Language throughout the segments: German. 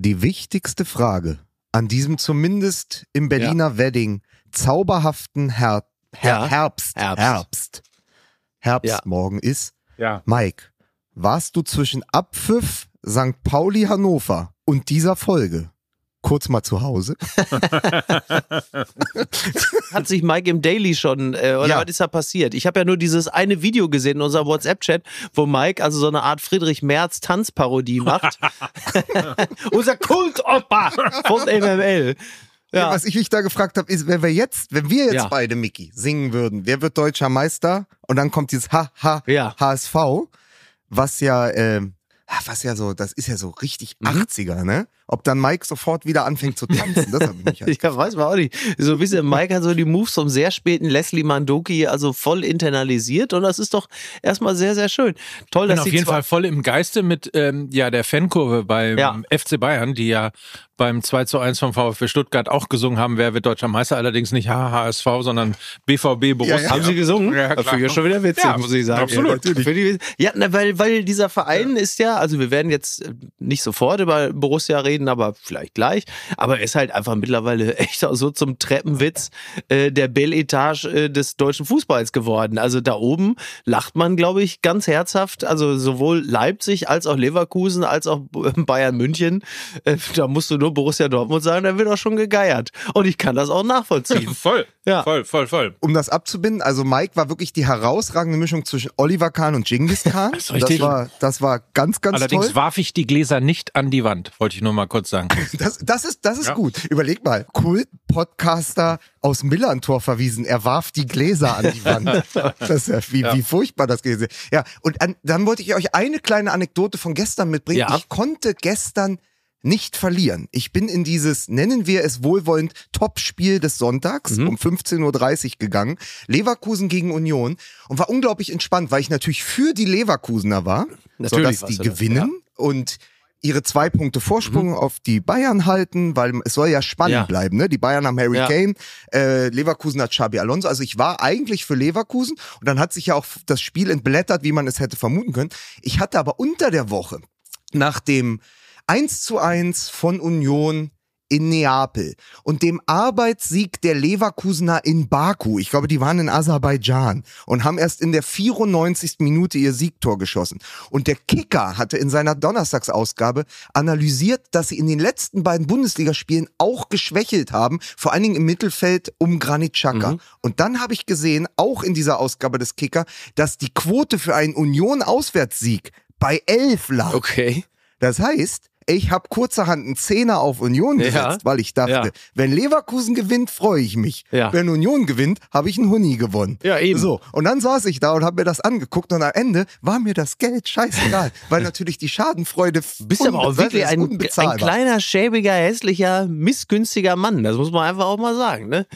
Die wichtigste Frage an diesem zumindest im Berliner Wedding zauberhaften Her Her Ja. Herbst, Herbst. Herbst, Herbstmorgen ist, Ja. Mike, warst du zwischen Abpfiff St. Pauli Hannover und dieser Folge kurz mal zu Hause? Hat sich Mike im Daily schon, äh, oder Ja. was ist da passiert? Ich habe ja nur dieses eine Video gesehen in unserem WhatsApp-Chat, wo Mike also so eine Art Friedrich Merz Tanzparodie macht. Unser Kultopa von MML. Ja. Was ich mich da gefragt habe, ist, wenn wir jetzt, wenn wir jetzt Ja. beide, Mickey, singen würden, wer wird deutscher Meister? Und dann kommt dieses Ha, Ha. HSV, was ja, ah, was ja so, das ist ja so richtig Mhm. 80er, ne? Ob dann Mike sofort wieder anfängt zu tanzen, das habe ich mich halt. Ja, weiß man auch nicht. So ein bisschen, Mike hat so die Moves vom sehr späten Leslie Mandoki also voll internalisiert und das ist doch erstmal sehr, sehr schön. Toll, Ich bin dass auf jeden Fall voll im Geiste mit ähm, ja, der Fankurve beim Ja. FC Bayern, die ja beim 2 zu 1 vom VfB Stuttgart auch gesungen haben, wer wird deutscher Meister, allerdings nicht HHSV, sondern BVB Borussia. Ja, ja. Haben sie gesungen? Ja, das klar. finde ich ja schon wieder witzig, Ja, muss ich sagen. absolut. Ja, weil, weil dieser Verein ist ja, also wir werden jetzt nicht sofort über Borussia reden, aber vielleicht gleich. Aber er ist halt einfach mittlerweile echt auch so zum Treppenwitz äh, der Belle Etage äh, des deutschen Fußballs geworden. Also da oben lacht man, glaube ich, ganz herzhaft. Also sowohl Leipzig als auch Leverkusen als auch Bayern München. Äh, da musst du nur Borussia Dortmund sagen, da wird auch schon gegeiert. Und ich kann das auch nachvollziehen. Voll, Ja. voll, voll, voll. Um das abzubinden, also Mike war wirklich die herausragende Mischung zwischen Oliver Kahn und Genghis Khan. richtig. Das war, das war ganz, ganz Allerdings toll. warf ich die Gläser nicht an die Wand, wollte ich nur mal kurz sagen. Das, das ist, das ist Ja. gut. Überleg mal, Kult-Podcaster aus Millantor verwiesen. Er warf die Gläser an die Wand. Das ist ja, wie, wie furchtbar das gewesen ist. Ja, und an, dann wollte ich euch eine kleine Anekdote von gestern mitbringen. Ja. Ich konnte gestern nicht verlieren. Ich bin in dieses, nennen wir es wohlwollend, Topspiel des Sonntags Mhm. um 15.30 Uhr gegangen. Leverkusen gegen Union und war unglaublich entspannt, weil ich natürlich für die Leverkusener war, Natürlich sodass die du das, gewinnen und ihre zwei Punkte Vorsprung auf die Bayern halten, weil es soll ja spannend Mhm. Ja. bleiben. Ne? Die Bayern haben Harry Ja. Kane, äh, Leverkusen hat Xabi Alonso. Also ich war eigentlich für Leverkusen und dann hat sich ja auch das Spiel entblättert, wie man es hätte vermuten können. Ich hatte aber unter der Woche nach dem 1 zu 1 von Union in Neapel und dem Arbeitssieg der Leverkusener in Baku. Ich glaube, die waren in Aserbaidschan und haben erst in der 94. Minute ihr Siegtor geschossen. Und der Kicker hatte in seiner Donnerstagsausgabe analysiert, dass sie in den letzten beiden Bundesligaspielen auch geschwächelt haben, vor allen Dingen im Mittelfeld um Granit Xhaka. Und dann habe ich gesehen, auch in dieser Ausgabe des Kicker, dass die Quote für einen Union-Auswärtssieg bei 11 lag. Okay. Das heißt, ich habe kurzerhand einen Zehner auf Union Ja. gesetzt, weil ich dachte, Ja. wenn Leverkusen gewinnt, freue ich mich. Ja. Wenn Union gewinnt, habe ich einen Huni gewonnen. Ja, eben. So, und dann saß ich da und habe mir das angeguckt und am Ende war mir das Geld scheißegal, weil natürlich die Schadenfreude bist aber auch wirklich ist ein, ein kleiner, schäbiger, hässlicher, missgünstiger Mann. Das muss man einfach auch mal sagen. Ne?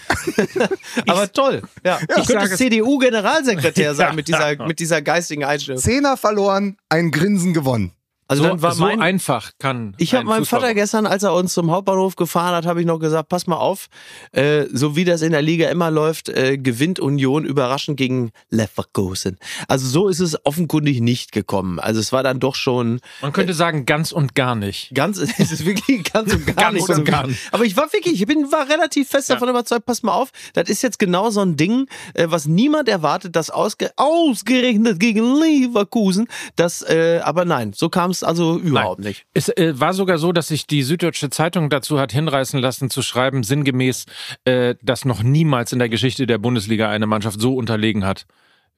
aber toll. Ja. ich sage könnte CDU-Generalsekretär sein Ja. mit dieser, mit dieser geistigen Einstellung. Zehner verloren, ein Grinsen gewonnen. Also so dann war so mein, einfach kann. Ich habe ein meinem Vater gestern, als er uns zum Hauptbahnhof gefahren hat, habe ich noch gesagt, pass mal auf, äh, so wie das in der Liga immer läuft, äh, gewinnt Union überraschend gegen Leverkusen. Also so ist es offenkundig nicht gekommen. Also es war dann doch schon Man könnte sagen, ganz und gar nicht. ganz, es ist wirklich ganz und gar Ganz nicht und gar nicht. Aber ich war wirklich, ich bin, war relativ fest davon überzeugt, pass mal auf, das ist jetzt genau so ein Ding, äh, was niemand erwartet, das ausge ausgerechnet gegen Leverkusen, das, äh, aber nein, so kam es also überhaupt nicht. Es äh, war sogar so, dass sich die Süddeutsche Zeitung dazu hat hinreißen lassen, zu schreiben, sinngemäß, äh, dass noch niemals in der Geschichte der Bundesliga eine Mannschaft so unterlegen hat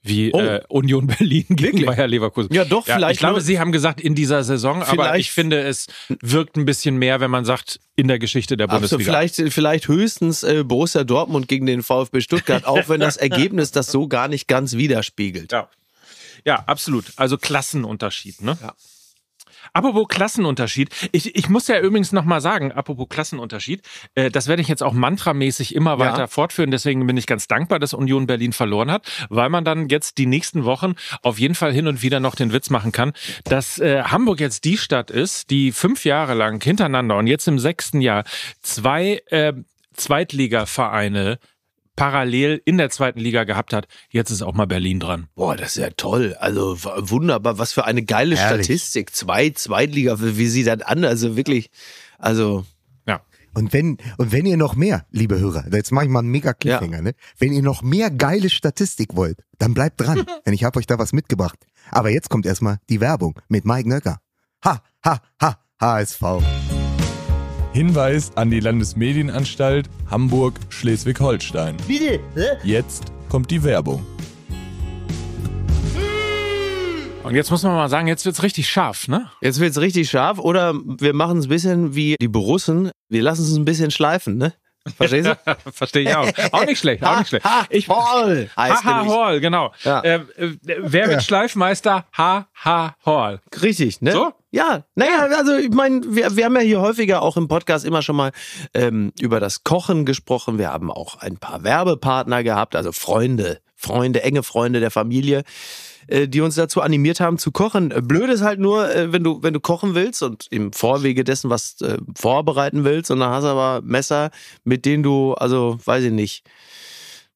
wie Oh. äh, Union Berlin gegen Wirklich? Bayer Leverkusen. Ja, doch, vielleicht Ich glaube, Sie haben gesagt in dieser Saison, aber ich finde, es wirkt ein bisschen mehr, wenn man sagt, in der Geschichte der Bundesliga. vielleicht, vielleicht höchstens äh, Borussia Dortmund gegen den VfB Stuttgart, auch wenn das Ergebnis das so gar nicht ganz widerspiegelt. Ja. Ja, absolut. Also Klassenunterschied, ne? Ja. Apropos Klassenunterschied, ich, ich muss ja übrigens nochmal sagen, apropos Klassenunterschied, äh, das werde ich jetzt auch mantramäßig immer weiter Ja. fortführen. Deswegen bin ich ganz dankbar, dass Union Berlin verloren hat, weil man dann jetzt die nächsten Wochen auf jeden Fall hin und wieder noch den Witz machen kann, dass äh, Hamburg jetzt die Stadt ist, die fünf Jahre lang hintereinander und jetzt im sechsten Jahr zwei äh, Zweitligavereine parallel in der zweiten Liga gehabt hat. Jetzt ist auch mal Berlin dran. Boah, das ist ja toll. Also wunderbar. Was für eine geile Herrlich. Statistik. Zwei Zweitliga, wie sieht das an? Also wirklich, also Ja. Und wenn, und wenn ihr noch mehr, liebe Hörer, jetzt mache ich mal einen mega Cliffhanger, ne? Wenn ihr noch mehr geile Statistik wollt, dann bleibt dran, denn ich habe euch da was mitgebracht. Aber jetzt kommt erstmal die Werbung mit Mike Nöcker. Ha, ha, ha, HSV. Hinweis an die Landesmedienanstalt Hamburg-Schleswig-Holstein. Bitte? Hä? Jetzt kommt die Werbung. Und jetzt muss man mal sagen, jetzt wird's richtig scharf, ne? jetzt wird's richtig scharf. Oder wir machen es ein bisschen wie die Borussen. Wir lassen es ein bisschen schleifen, ne? Verstehst du? Verstehe ich auch. Auch nicht schlecht, auch nicht schlecht. Ich, Hall heißt Haha nämlich. Hall, genau. Ja. Äh, äh, wer wird Schleifmeister? Haha Hall. Richtig, ne? So? Ja, naja, also ich meine, wir, wir haben ja hier häufiger auch im Podcast immer schon mal ähm, über das Kochen gesprochen. Wir haben auch ein paar Werbepartner gehabt, also Freunde, Freunde, enge Freunde der Familie, die uns dazu animiert haben zu kochen. Äh, Blöd ist halt nur, äh, wenn du wenn du kochen willst und im Vorwege dessen was äh, vorbereiten willst und dann hast du aber Messer, mit denen du, also weiß ich nicht,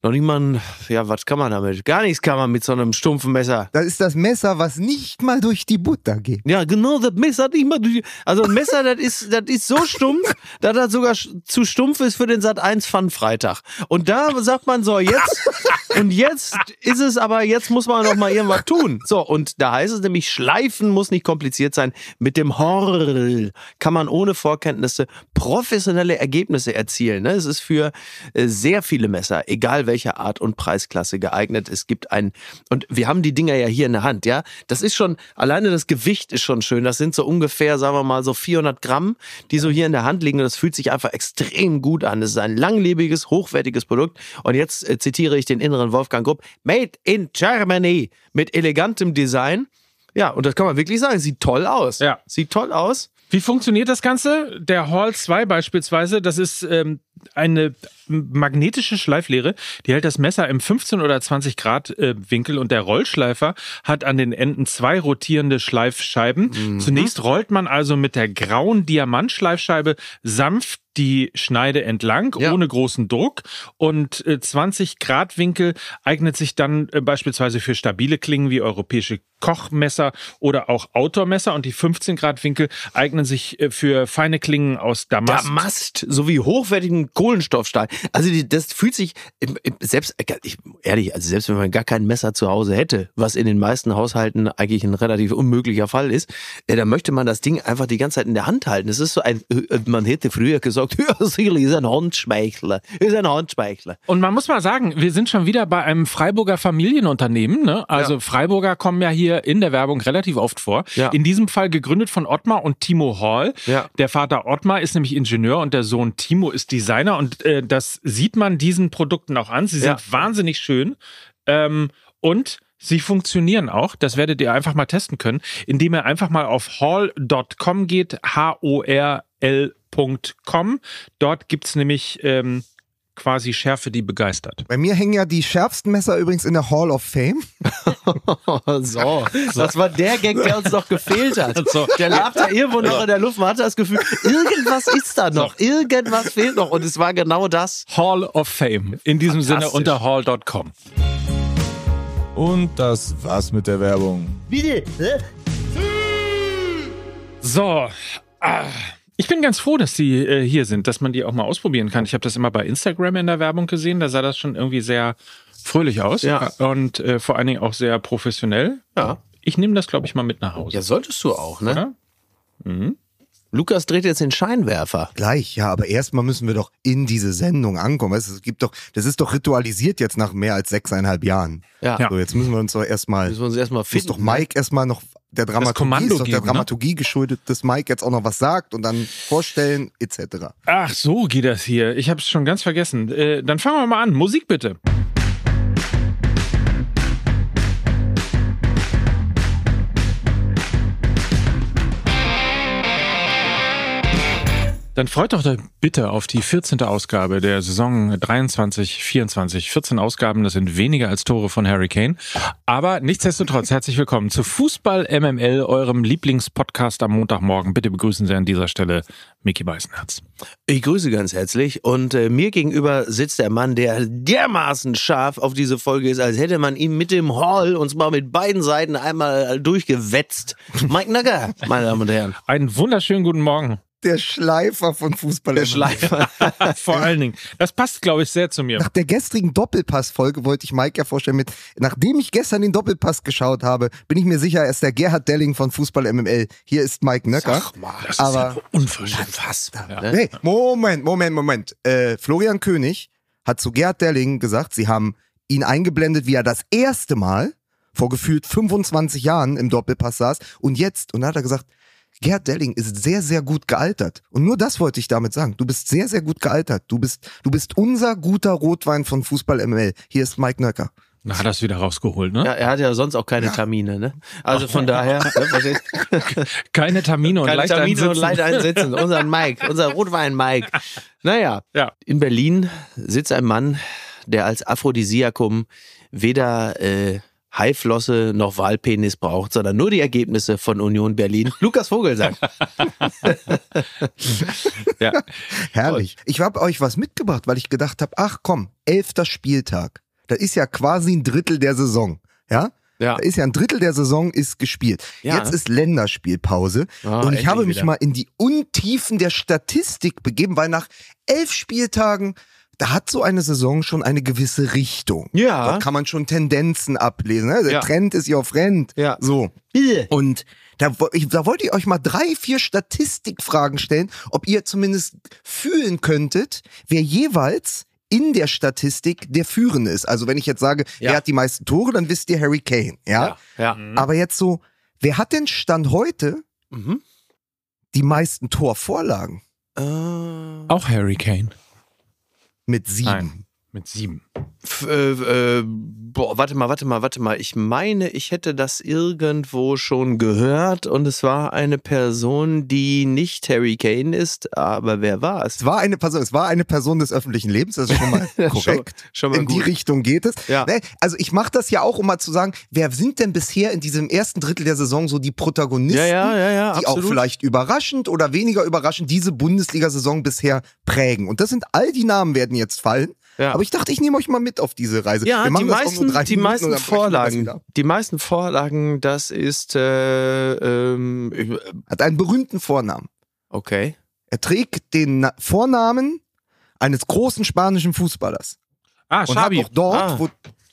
noch nicht mal, ein- ja, was kann man damit? Gar nichts kann man mit so einem stumpfen Messer. Das ist das Messer, was nicht mal durch die Butter geht. Ja, genau, das Messer nicht mal durch. Also ein Messer, das ist, das ist so stumpf, dass das sogar zu stumpf ist für den Sat 1 Fun Freitag. Und da sagt man so, jetzt, und jetzt ist es aber, jetzt muss man noch mal irgendwas tun. So, und da heißt es nämlich, schleifen muss nicht kompliziert sein. Mit dem Horl kann man ohne Vorkenntnisse professionelle Ergebnisse erzielen. Ne? Es ist für äh, sehr viele Messer, egal welcher Art und Preisklasse geeignet. Es gibt ein, und wir haben die Dinger ja hier in der Hand, ja. Das ist schon, alleine das Gewicht ist schon schön. Das sind so ungefähr, sagen wir mal, so 400 Gramm, die so hier in der Hand liegen. Und das fühlt sich einfach extrem gut an. Es ist ein langlebiges, hochwertiges Produkt. Und jetzt äh, zitiere ich den inneren Wolfgang Grupp. Made in Germany. Mit elegantem Design. Ja, und das kann man wirklich sagen. Sieht toll aus. Ja. Sieht toll aus. Wie funktioniert das Ganze? Der Hall 2 beispielsweise, das ist ähm, eine magnetische Schleiflehre, die hält das Messer im 15 oder 20 Grad äh, Winkel und der Rollschleifer hat an den Enden zwei rotierende Schleifscheiben. Zunächst rollt man also mit der grauen Diamantschleifscheibe sanft die Schneide entlang, Ja. ohne großen Druck. Und äh, 20 Grad Winkel eignet sich dann äh, beispielsweise für stabile Klingen wie europäische Kochmesser oder auch Outdoor-Messer. Und die 15 Grad Winkel eignen sich äh, für feine Klingen aus Damast. Damast sowie hochwertigen Kohlenstoffstahl. Also die, das fühlt sich selbst äh, ich, ehrlich, also selbst wenn man gar kein Messer zu Hause hätte, was in den meisten Haushalten eigentlich ein relativ unmöglicher Fall ist, äh, dann möchte man das Ding einfach die ganze Zeit in der Hand halten. Es ist so ein, äh, man hätte früher gesagt, ja, sicherlich ist ein Handschmeichler, ist ein Handschmeichler. Und man muss mal sagen, wir sind schon wieder bei einem Freiburger Familienunternehmen. Ne? Also Ja. Freiburger kommen ja hier in der Werbung relativ oft vor. Ja. In diesem Fall gegründet von Ottmar und Timo Hall. Ja. Der Vater Ottmar ist nämlich Ingenieur und der Sohn Timo ist Designer. Und äh, das sieht man diesen Produkten auch an. Sie sind Ja. wahnsinnig schön. Ähm, und Sie funktionieren auch, das werdet ihr einfach mal testen können, indem ihr einfach mal auf hall.com geht, H-O-R-L.com. Dort gibt's nämlich ähm, quasi Schärfe, die begeistert. Bei mir hängen ja die schärfsten Messer übrigens in der Hall of Fame. so, das war der Gag, der uns noch gefehlt hat. So. Der lag da irgendwo noch in der Luft. Man hatte das Gefühl, irgendwas ist da noch, irgendwas fehlt noch. Und es war genau das. Hall of Fame. In diesem Sinne unter hall.com. Und das war's mit der Werbung. Bitte? Hä? So. Ah. Ich bin ganz froh, dass die äh, hier sind, dass man die auch mal ausprobieren kann. Ich habe das immer bei Instagram in der Werbung gesehen. Da sah das schon irgendwie sehr fröhlich aus. Ja. Und äh, vor allen Dingen auch sehr professionell. Ja. Ich nehme das, glaube ich, mal mit nach Hause. Ja, solltest du auch, ne? Oder? Lukas dreht jetzt den Scheinwerfer. Gleich, ja, aber erstmal müssen wir doch in diese Sendung ankommen. Weißt, du, es gibt doch, das ist doch ritualisiert jetzt nach mehr als sechseinhalb Jahren. Ja. Ja. So, jetzt müssen wir uns doch erstmal, Müssen wir uns erstmal muss finden. doch Mike erstmal noch der Dramaturgie, Kommando ist der ne? Dramaturgie geschuldet, dass Mike jetzt auch noch was sagt und dann vorstellen, etc. Ach, so geht das hier. Ich habe es schon ganz vergessen. Äh, dann fangen wir mal an. Musik bitte. Dann freut doch bitte auf die 14. Ausgabe der Saison 23, 24. 14 Ausgaben, das sind weniger als Tore von Harry Kane. Aber nichtsdestotrotz, herzlich willkommen zu Fußball MML, eurem Lieblingspodcast am Montagmorgen. Bitte begrüßen Sie an dieser Stelle Mickey Beißenherz. Ich grüße ganz herzlich und äh, mir gegenüber sitzt der Mann, der dermaßen scharf auf diese Folge ist, als hätte man ihn mit dem Hall und zwar mit beiden Seiten einmal durchgewetzt. Mike Nagger, meine Damen und Herren. Einen wunderschönen guten Morgen. Der Schleifer von Fußball. Der Schleifer. Vor allen Dingen. Das passt, glaube ich, sehr zu mir. Nach der gestrigen Doppelpass-Folge wollte ich Mike ja vorstellen mit, nachdem ich gestern den Doppelpass geschaut habe, bin ich mir sicher, er ist der Gerhard Delling von Fußball MML. Hier ist Mike Nöcker. Ach mal, Das aber- ist ja unverschämt. Unfassbar. Ja. Nee, Moment, Moment, Moment. Äh, Florian König hat zu Gerhard Delling gesagt, sie haben ihn eingeblendet, wie er das erste Mal vor gefühlt 25 Jahren im Doppelpass saß und jetzt, und da hat er gesagt, Gerhard Delling ist sehr, sehr gut gealtert. Und nur das wollte ich damit sagen. Du bist sehr, sehr gut gealtert. Du bist, du bist unser guter Rotwein von Fußball ML. Hier ist Mike Nöcker. Da hat er es wieder rausgeholt, ne? Ja, er hat ja sonst auch keine Termine, ne? Also von daher, ne? Keine Termine und keine leicht Termine und einsitzen. leicht einsitzen. Unser Mike, unser Rotwein-Mike. Naja, Ja. in Berlin sitzt ein Mann, der als Aphrodisiakum weder äh, Haiflosse noch Wahlpenis braucht, sondern nur die Ergebnisse von Union Berlin. Lukas Vogelsang. Ja. Herrlich. Ich habe euch was mitgebracht, weil ich gedacht habe, ach komm, elfter Spieltag. Das ist ja quasi ein Drittel der Saison. Ja? Ja. Da ist ja ein Drittel der Saison ist gespielt. Ja. Jetzt ist Länderspielpause. Ah, und ich habe mich wieder. mal in die Untiefen der Statistik begeben, weil nach elf Spieltagen, da hat so eine Saison schon eine gewisse Richtung. Ja. Da kann man schon Tendenzen ablesen. Ne? Der Ja. Trend ist your friend. Ja. So. Und da, da wollte ich euch mal drei, vier Statistikfragen stellen, ob ihr zumindest fühlen könntet, wer jeweils in der Statistik der Führende ist. Also wenn ich jetzt sage, Ja. wer hat die meisten Tore, dann wisst ihr Harry Kane. Ja. Ja. Aber jetzt so, wer hat denn Stand heute Mhm. die meisten Torvorlagen? Äh, Auch Harry Kane. Mit sieben. Nein. Mit sieben. f- äh, äh, boah, warte mal, warte mal, warte mal. Ich meine, ich hätte das irgendwo schon gehört und es war eine Person, die nicht Harry Kane ist, aber wer war es? Es war eine Person, es war eine Person des öffentlichen Lebens, das ist schon mal korrekt. schon mal in die gut. Richtung geht es. Ja. Ne? Also ich mache das ja auch, um mal zu sagen, wer sind denn bisher in diesem ersten Drittel der Saison so die Protagonisten, ja, ja, die absolut. auch vielleicht überraschend oder weniger überraschend diese Bundesliga-Saison bisher prägen. Und das sind all die Namen werden jetzt fallen. Ja. Aber ich dachte, ich nehme euch mal mit auf diese Reise. Ja, Wir die meisten, nur drei die meisten Vorlagen, die meisten Vorlagen, das ist, äh, ähm, Hat einen berühmten Vornamen. okay. Er trägt den Na Vornamen eines großen spanischen Fußballers. Ah, Und Schabi. hat auch dort, Ah. wo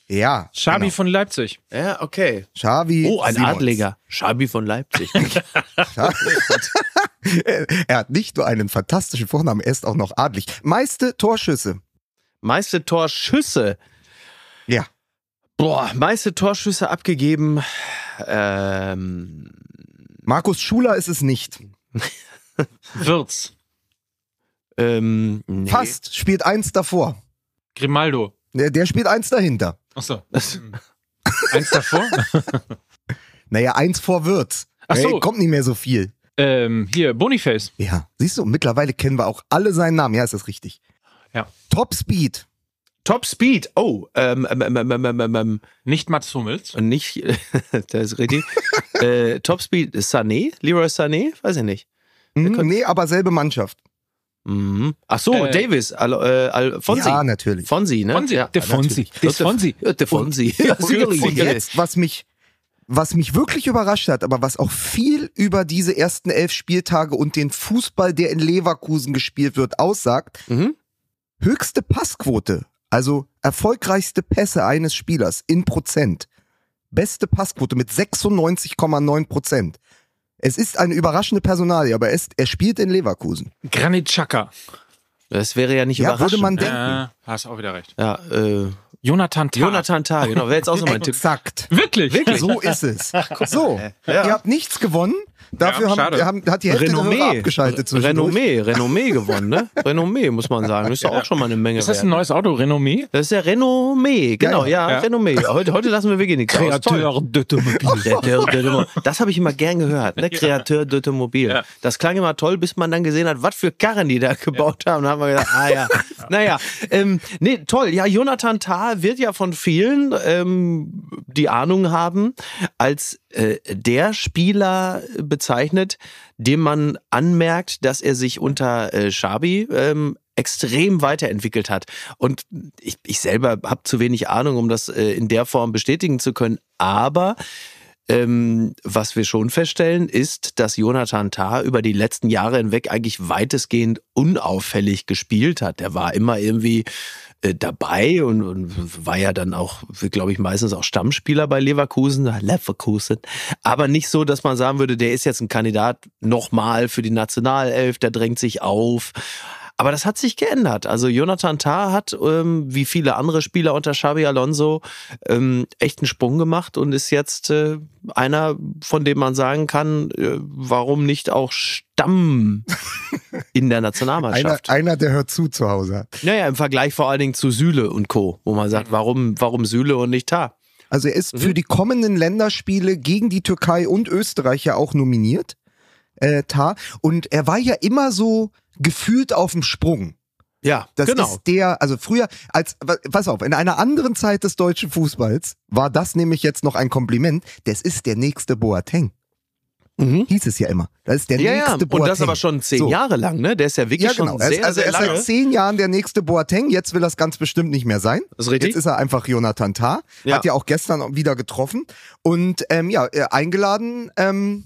ja, Schabi genau. von Leipzig. Ja, okay. Xavi Oh, ein Simons. Adliger. Schabi von Leipzig. er hat nicht nur einen fantastischen Vornamen, er ist auch noch adlig. Meiste Torschüsse. Meiste Torschüsse. Ja. Boah, meiste Torschüsse abgegeben. Ähm, Markus Schuler ist es nicht. Wirtz. ähm, nee. Fast, spielt eins davor. Grimaldo. Der, der spielt eins dahinter. Achso. Eins davor? Naja, eins vor Wirtz. Ach so. Ey, kommt nicht mehr so viel. ähm, hier, Boniface. Ja, siehst du, mittlerweile kennen wir auch alle seinen Namen. Ja, ist das richtig. Ja. Top Speed. Top Speed. Oh, ähm, ähm, ähm, ähm, ähm, ähm, ähm, Nicht Mats Hummels. und nicht, das ist richtig. äh, Top Speed, Sané? Leroy Sané? Weiß ich nicht. Hm, nee, aber selbe Mannschaft. Mhm. Ach so, Äh, Davis, Al äh, Al Fonsi. Ja, natürlich. Fonsi, ne? Fonsi. Ja, der Fonsi. natürlich. Der Fonsi. Ja, der Fonsi. Und, jetzt, was mich, was mich wirklich überrascht hat, aber was auch viel über diese ersten elf Spieltage und den Fußball, der in Leverkusen gespielt wird, aussagt, Mhm. Höchste Passquote, also erfolgreichste Pässe eines Spielers in Prozent. Beste Passquote mit 96,9 Prozent. Es ist eine überraschende Personalie, aber er, ist, er spielt in Leverkusen. Granit Xhaka. Das wäre ja nicht Ja, überraschend. würde man denken. Ja, hast auch wieder recht. Ja, äh, Jonathan Tah. Jonathan Tah, genau, wäre jetzt auch so mein Tipp. Exakt. Wirklich? So ist es. So, Ja. ihr habt nichts gewonnen. Dafür Ja, haben, haben, hat die Hälfte der Renommee. abgeschaltet zwischendurch. Renommee, Renommee gewonnen, ne? Renommee, muss man sagen. Das ist doch auch schon mal eine Menge Ist das wert. ein neues Auto, Renommee? Das ist ja Renommee, genau, ja, Ja. Renommee. Heute, heute lassen wir wirklich nichts. Kreateur d'Automobil. Das habe ich immer gern gehört, ne? Kreateur d'Automobil. Ja. Das klang immer toll, bis man dann gesehen hat, was für Karren die da gebaut haben. Da haben wir gedacht, ah ja, naja. Ähm, nee, toll. Ja, Jonathan Tah wird ja von vielen, ähm, die Ahnung haben, als äh, der Spieler bezeichnet, dem man anmerkt, dass er sich unter äh, Schabi ähm, extrem weiterentwickelt hat. Und ich, ich selber habe zu wenig Ahnung, um das äh, in der Form bestätigen zu können. Aber ähm, was wir schon feststellen, ist, dass Jonathan Tah über die letzten Jahre hinweg eigentlich weitestgehend unauffällig gespielt hat. Der war immer irgendwie äh, dabei und, und war ja dann auch, glaube ich, meistens auch Stammspieler bei Leverkusen, Leverkusen. Aber nicht so, dass man sagen würde, der ist jetzt ein Kandidat nochmal für die Nationalelf, der drängt sich auf. Aber das hat sich geändert. Also Jonathan Tah hat, ähm, wie viele andere Spieler unter Xabi Alonso, ähm, echt einen Sprung gemacht und ist jetzt äh, einer, von dem man sagen kann, äh, warum nicht auch Stamm in der Einer, Nationalmannschaft. einer, der hört zu zu Hause. Naja, im Vergleich vor allen Dingen zu Süle und Co., wo man sagt, warum, warum Süle und nicht Tah? Also er ist Mhm. für die kommenden Länderspiele gegen die Türkei und Österreich ja auch nominiert. Äh, Tar. Und er war ja immer so gefühlt auf dem Sprung. Ja, Das genau. ist der, also früher, als, pass auf, in einer anderen Zeit des deutschen Fußballs war das nämlich jetzt noch ein Kompliment. Das ist der nächste Boateng. Mhm. Hieß es ja immer. Das ist der Ja, ja, nächste und Boateng. das aber schon zehn So. Jahre lang, ne? Der ist ja wirklich Ja, genau. schon Er sehr, also er sehr ist lange. seit zehn Jahren der nächste Boateng. Jetzt will das ganz bestimmt nicht mehr sein. Das ist richtig. Jetzt ist er einfach Jonathan Tah. Ja. Hat ja auch gestern wieder getroffen. Und ähm, ja, äh, eingeladen ähm,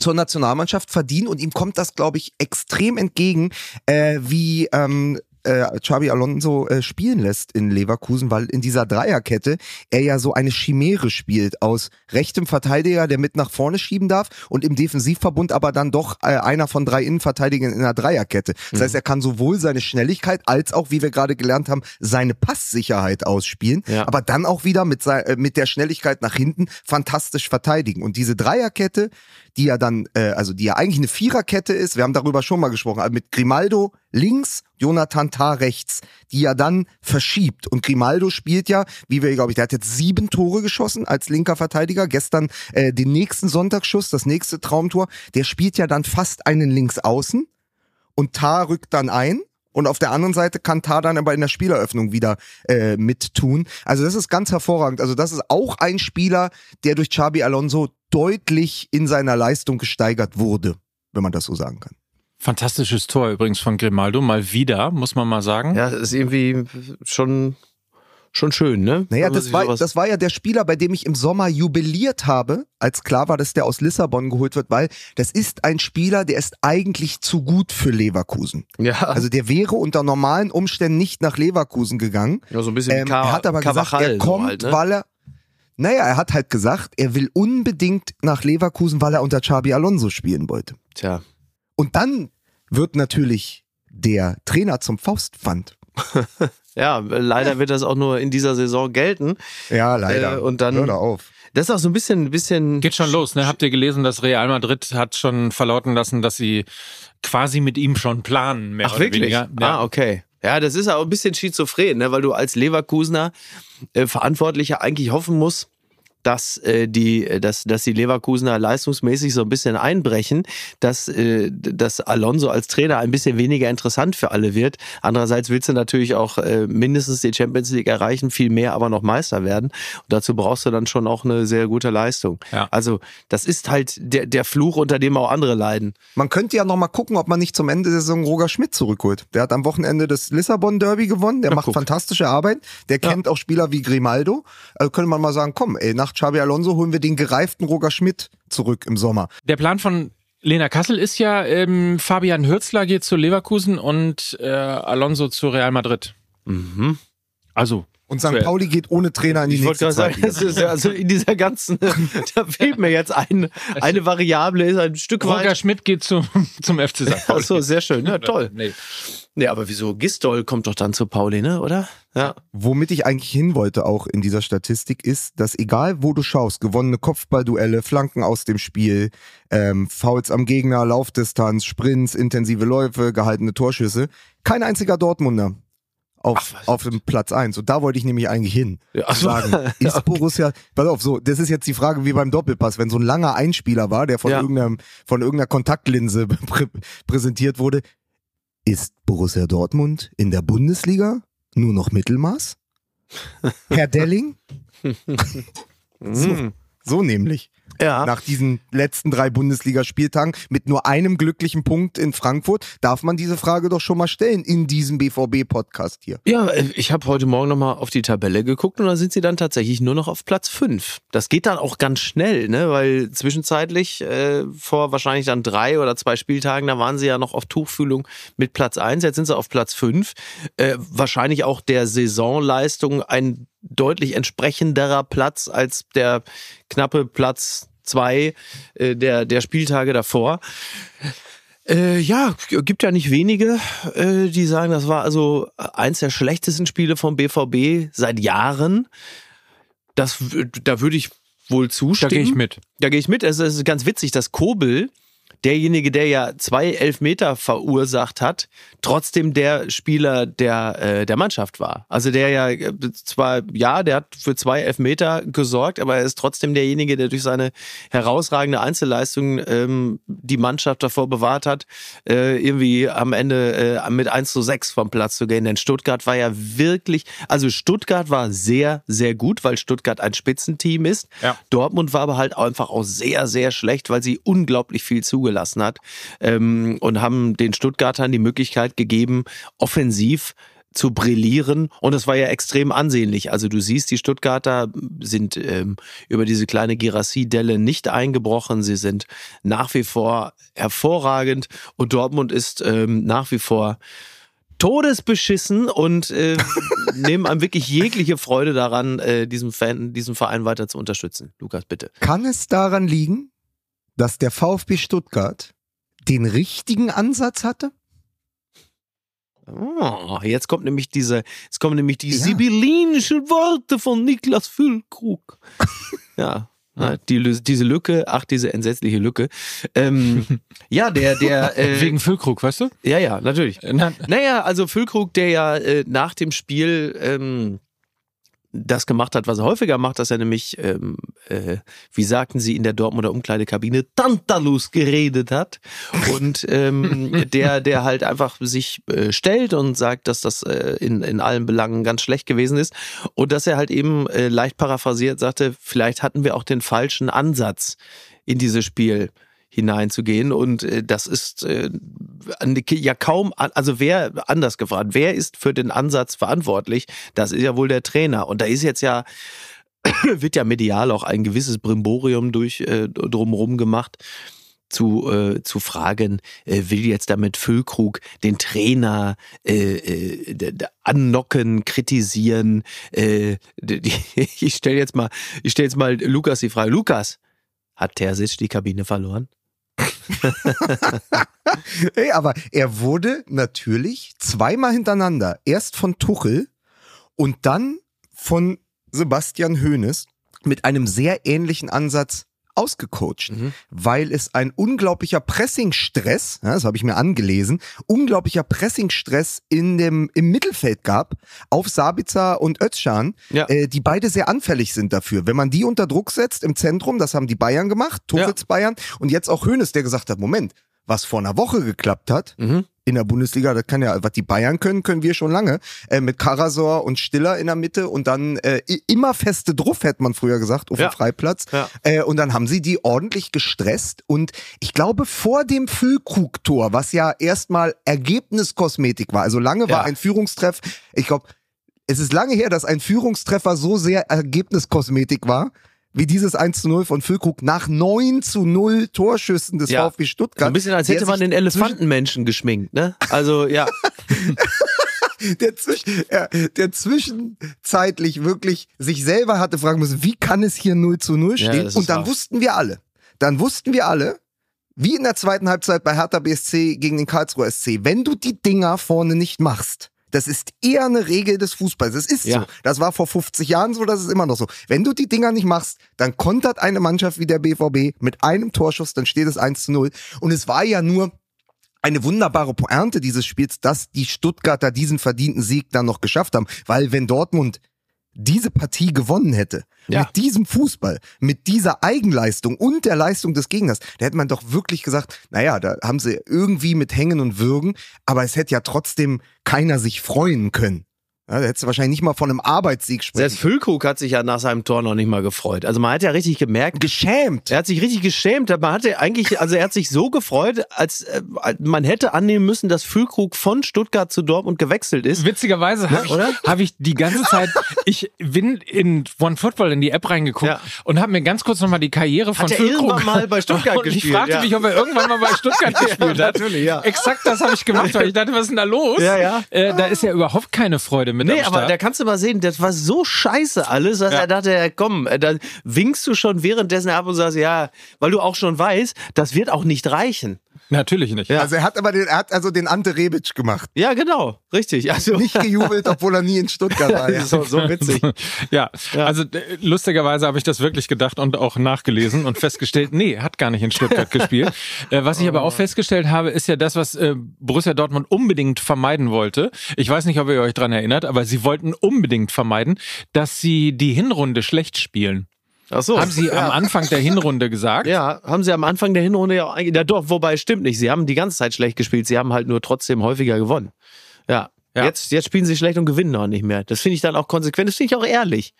zur Nationalmannschaft verdienen. Und ihm kommt das, glaube ich, extrem entgegen, äh, wie ähm, äh, Xabi Alonso äh, spielen lässt in Leverkusen, weil in dieser Dreierkette er ja so eine Chimäre spielt aus rechtem Verteidiger, der mit nach vorne schieben darf und im Defensivverbund aber dann doch äh, einer von drei Innenverteidigern in einer Dreierkette. Das Mhm. heißt, er kann sowohl seine Schnelligkeit als auch, wie wir gerade gelernt haben, seine Passsicherheit ausspielen, Ja. aber dann auch wieder mit, äh, mit der Schnelligkeit nach hinten fantastisch verteidigen. Und diese Dreierkette, die ja dann, äh, also die ja eigentlich eine Viererkette ist, wir haben darüber schon mal gesprochen, also mit Grimaldo links, Jonathan Tah rechts, die ja dann verschiebt. Und Grimaldo spielt ja, wie wir, glaube ich, der hat jetzt sieben Tore geschossen als linker Verteidiger. Gestern äh, den nächsten Sonntagsschuss, das nächste Traumtor, der spielt ja dann fast einen Linksaußen und Tah rückt dann ein. Und auf der anderen Seite kann Tah dann aber in der Spieleröffnung wieder äh, mittun. Also das ist ganz hervorragend. Also das ist auch ein Spieler, der durch Xabi Alonso deutlich in seiner Leistung gesteigert wurde, wenn man das so sagen kann. Fantastisches Tor übrigens von Grimaldo, mal wieder, muss man mal sagen. Ja, das ist irgendwie schon, schon schön, ne? Naja, Wenn das war, das war ja der Spieler, bei dem ich im Sommer jubiliert habe, als klar war, dass der aus Lissabon geholt wird, weil das ist ein Spieler, der ist eigentlich zu gut für Leverkusen. ja, Also der wäre unter normalen Umständen nicht nach Leverkusen gegangen. ja, so ein bisschen Ähm, Ka er hat aber gesagt, Carvajal er so kommt, halt, ne? weil er. Naja, er hat halt gesagt, er will unbedingt nach Leverkusen, weil er unter Xabi Alonso spielen wollte. Tja. Und dann wird natürlich der Trainer zum Faustpfand. Ja, leider wird das auch nur in dieser Saison gelten. Ja, leider. Äh, und dann- Hör doch auf. Das ist auch so ein bisschen, ein bisschen. Geht schon los, ne? Habt ihr gelesen, dass Real Madrid hat schon verlauten lassen, dass sie quasi mit ihm schon planen, mehr Ach, oder wirklich? weniger. Ah, okay. Ja, das ist auch ein bisschen schizophren, ne? weil du als Leverkusener äh, Verantwortlicher eigentlich hoffen musst, dass äh, die, äh, dass, dass die Leverkusener leistungsmäßig so ein bisschen einbrechen, dass, äh, dass Alonso als Trainer ein bisschen weniger interessant für alle wird. Andererseits willst du natürlich auch äh, mindestens die Champions League erreichen, viel mehr aber noch Meister werden. Und dazu brauchst du dann schon auch eine sehr gute Leistung. Ja. Also das ist halt der, der Fluch, unter dem auch andere leiden. Man könnte ja noch mal gucken, ob man nicht zum Ende der Saison Roger Schmidt zurückholt. Der hat am Wochenende das Lissabon Derby gewonnen. Der Ja, macht guck. fantastische Arbeit. Der kennt auch Spieler wie Grimaldo. Also könnte man mal sagen, komm, ey, nach Xabi Alonso holen wir den gereiften Roger Schmidt zurück im Sommer. Der Plan von Lena Kassel ist ja, ähm, Fabian Hürzler geht zu Leverkusen und äh, Alonso zu Real Madrid. Mhm. Also Und St. Pauli geht ohne Trainer in die Ich wollte nächste gerade sagen, also in dieser ganzen, da fehlt mir jetzt ein, eine Variable, ist ein Stück Roger weit. Schmidt geht zum, zum FC St. Pauli. Achso, sehr schön, ja toll. Nee. Nee, aber wieso? Gistol kommt doch dann zu Pauli, ne, oder? Ja. Womit ich eigentlich hin wollte auch in dieser Statistik ist, dass egal wo du schaust, gewonnene Kopfballduelle, Flanken aus dem Spiel, ähm, Fouls am Gegner, Laufdistanz, Sprints, intensive Läufe, gehaltene Torschüsse, kein einziger Dortmunder auf, Ach, auf dem Platz eins. Und da wollte ich nämlich eigentlich hin. Ja, sagen, ist Borussia, pass auf, so, das ist jetzt die Frage wie beim Doppelpass, wenn so ein langer Einspieler war, der von Ja. irgendeinem, von irgendeiner Kontaktlinse prä präsentiert wurde, ist Borussia Dortmund in der Bundesliga nur noch Mittelmaß? Herr Delling? So, so nämlich. Ja. Nach diesen letzten drei Bundesligaspieltagen mit nur einem glücklichen Punkt in Frankfurt darf man diese Frage doch schon mal stellen in diesem BVB-Podcast hier. Ja, ich habe heute Morgen nochmal auf die Tabelle geguckt und da sind sie dann tatsächlich nur noch auf Platz 5. Das geht dann auch ganz schnell, ne? weil zwischenzeitlich äh, vor wahrscheinlich dann drei oder zwei Spieltagen, da waren sie ja noch auf Tuchfühlung mit Platz 1, jetzt sind sie auf Platz 5. Äh, wahrscheinlich auch der Saisonleistung ein deutlich entsprechenderer Platz als der knappe Platz 2 äh, der, der Spieltage davor. Äh, ja, gibt ja nicht wenige, äh, die sagen, das war also eins der schlechtesten Spiele vom BVB seit Jahren. Das, da würde ich wohl Da zustimmen. gehe ich mit. Da gehe ich mit. Es ist ganz witzig, dass Kobel, derjenige, der ja zwei Elfmeter verursacht hat, trotzdem der Spieler der, äh, der Mannschaft war. Also der ja äh, zwar, ja, der hat für zwei Elfmeter gesorgt, aber er ist trotzdem derjenige, der durch seine herausragende Einzelleistung ähm, die Mannschaft davor bewahrt hat, äh, irgendwie am Ende äh, mit 1 zu 6 vom Platz zu gehen. Denn Stuttgart war ja wirklich, also Stuttgart war sehr, sehr gut, weil Stuttgart ein Spitzenteam ist. Ja. Dortmund war aber halt einfach auch sehr, sehr schlecht, weil sie unglaublich viel zugelassen hat ähm, und haben den Stuttgartern die Möglichkeit gegeben, offensiv zu brillieren und es war ja extrem ansehnlich. Also du siehst, die Stuttgarter sind ähm, über diese kleine Girassi-Delle nicht eingebrochen. Sie sind nach wie vor hervorragend und Dortmund ist ähm, nach wie vor todesbeschissen und äh, nehmen einem wirklich jegliche Freude daran, äh, diesen Fan, diesen Verein weiter zu unterstützen. Lukas, bitte. Kann es daran liegen, dass der VfB Stuttgart den richtigen Ansatz hatte? Oh, jetzt kommt nämlich diese, jetzt kommen nämlich die Ja. sibyllinischen Worte von Niklas Füllkrug. ja. ja, Die, diese Lücke, ach, diese entsetzliche Lücke. Ähm, ja, der, der, äh, Wegen Füllkrug, weißt du? ja, ja, natürlich. Na, Naja, also Füllkrug, der ja äh, nach dem Spiel ähm, das gemacht hat, was er häufiger macht, dass er nämlich, ähm, äh, wie sagten sie in der Dortmunder Umkleidekabine, Tantalus geredet hat. Und ähm, der, der halt einfach sich äh, stellt und sagt, dass das äh, in, in allen Belangen ganz schlecht gewesen ist. Und dass er halt eben äh, leicht paraphrasiert sagte, vielleicht hatten wir auch den falschen Ansatz in dieses Spiel hineinzugehen und äh, das ist äh, ja kaum, also wer, anders gefragt, wer ist für den Ansatz verantwortlich? Das ist ja wohl der Trainer und da ist jetzt ja, wird ja medial auch ein gewisses Brimborium durch äh, drumherum gemacht zu, äh, zu fragen, äh, will jetzt damit Füllkrug den Trainer äh, äh, annocken, kritisieren? Äh, die, ich stelle jetzt mal, ich stelle jetzt mal Lukas die Frage. Lukas, hat Terzic die Kabine verloren? Hey, aber er wurde natürlich zweimal hintereinander, erst von Tuchel und dann von Sebastian Hoeneß mit einem sehr ähnlichen Ansatz ausgecoacht, Mhm. weil es ein unglaublicher Pressingstress, ja, das habe ich mir angelesen, unglaublicher Pressingstress in dem im Mittelfeld gab auf Sabitzer und Özcan, Ja. äh, die beide sehr anfällig sind dafür. Wenn man die unter Druck setzt im Zentrum, das haben die Bayern gemacht, Tuchels Bayern und jetzt auch Hoeneß, der gesagt hat, Moment, was vor einer Woche geklappt hat, Mhm. in der Bundesliga, das kann ja, was die Bayern können, können wir schon lange. Äh, mit Karasor und Stiller in der Mitte und dann äh, immer feste Druff, hätte man früher gesagt, auf Ja. dem Freiplatz. Ja. Äh, und dann haben sie die ordentlich gestresst. Und ich glaube, vor dem Füllkrug-Tor, was ja erstmal Ergebniskosmetik war, also lange war Ja. ein Führungstreff, ich glaube, es ist lange her, dass ein Führungstreffer so sehr Ergebniskosmetik war. Wie dieses 1 zu 0 von Füllkrug nach 9 zu 0 Torschüssen des Ja. VfB So Stuttgart. ein bisschen, als hätte man den Elefantenmenschen geschminkt, ne? Also, ja. der, zwischen, ja, der zwischenzeitlich wirklich sich selber hatte fragen müssen, wie kann es hier 0 zu 0 Ja, stehen? ist Und dann wahr. wussten wir alle, dann wussten wir alle, wie in der zweiten Halbzeit bei Hertha BSC gegen den Karlsruher SC, wenn du die Dinger vorne nicht machst, das ist eher eine Regel des Fußballs. Das ist Ja. so. Das war vor 50 Jahren so, das ist immer noch so. Wenn du die Dinger nicht machst, dann kontert eine Mannschaft wie der BVB mit einem Torschuss, dann steht es 1 zu 0. Und es war ja nur eine wunderbare Pointe dieses Spiels, dass die Stuttgarter diesen verdienten Sieg dann noch geschafft haben. Weil wenn Dortmund diese Partie gewonnen hätte, Ja. mit diesem Fußball, mit dieser Eigenleistung und der Leistung des Gegners, da hätte man doch wirklich gesagt, naja, da haben sie irgendwie mit Hängen und Würgen, aber es hätte ja trotzdem keiner sich freuen können. Ja, da hättest du wahrscheinlich nicht mal von einem Arbeitssieg sprechen. Selbst Füllkrug hat sich ja nach seinem Tor noch nicht mal gefreut. Also man hat ja richtig gemerkt, Geschämt. er hat sich richtig geschämt. Man hatte eigentlich, also er hat sich so gefreut, als äh, man hätte annehmen müssen, dass Füllkrug von Stuttgart zu Dortmund gewechselt ist. Witzigerweise habe ich, oder? hab ich die ganze Zeit, ich bin in One Football in die App reingeguckt Ja. und habe mir ganz kurz nochmal die Karriere von er Füllkrug irgendwann mal bei Stuttgart und ich gespielt, fragte ja. mich, ob er irgendwann mal bei Stuttgart gespielt hat. natürlich, ja. Exakt das habe ich gemacht, weil ich dachte, was ist denn da los? Ja, ja. Äh, da ist ja überhaupt keine Freude mit Nee, am aber Start. da kannst du mal sehen, das war so scheiße alles, dass Ja. er dachte, ja, komm, äh, dann winkst du schon währenddessen ab und sagst, ja, weil du auch schon weißt, das wird auch nicht reichen. Natürlich nicht. Ja. Also er hat aber den, er hat also den Ante Rebic gemacht. Ja, genau, richtig. Also Nicht gejubelt, obwohl er nie in Stuttgart war. Ja. so, so witzig. Ja, Ja. also äh, lustigerweise habe ich das wirklich gedacht und auch nachgelesen und festgestellt, nee, hat gar nicht in Stuttgart gespielt. Äh, was ich aber auch festgestellt habe, ist ja das, was äh, Borussia Dortmund unbedingt vermeiden wollte. Ich weiß nicht, ob ihr euch dran erinnert, aber sie wollten unbedingt vermeiden, dass sie die Hinrunde schlecht spielen. Ach so. Haben sie am Anfang der Hinrunde gesagt. Ja, haben sie am Anfang der Hinrunde ja auch eigentlich, ja doch, wobei stimmt nicht. Sie haben die ganze Zeit schlecht gespielt, sie haben halt nur trotzdem häufiger gewonnen. Ja. Ja. Jetzt, jetzt spielen sie schlecht und gewinnen auch nicht mehr. Das finde ich dann auch konsequent, das finde ich auch ehrlich.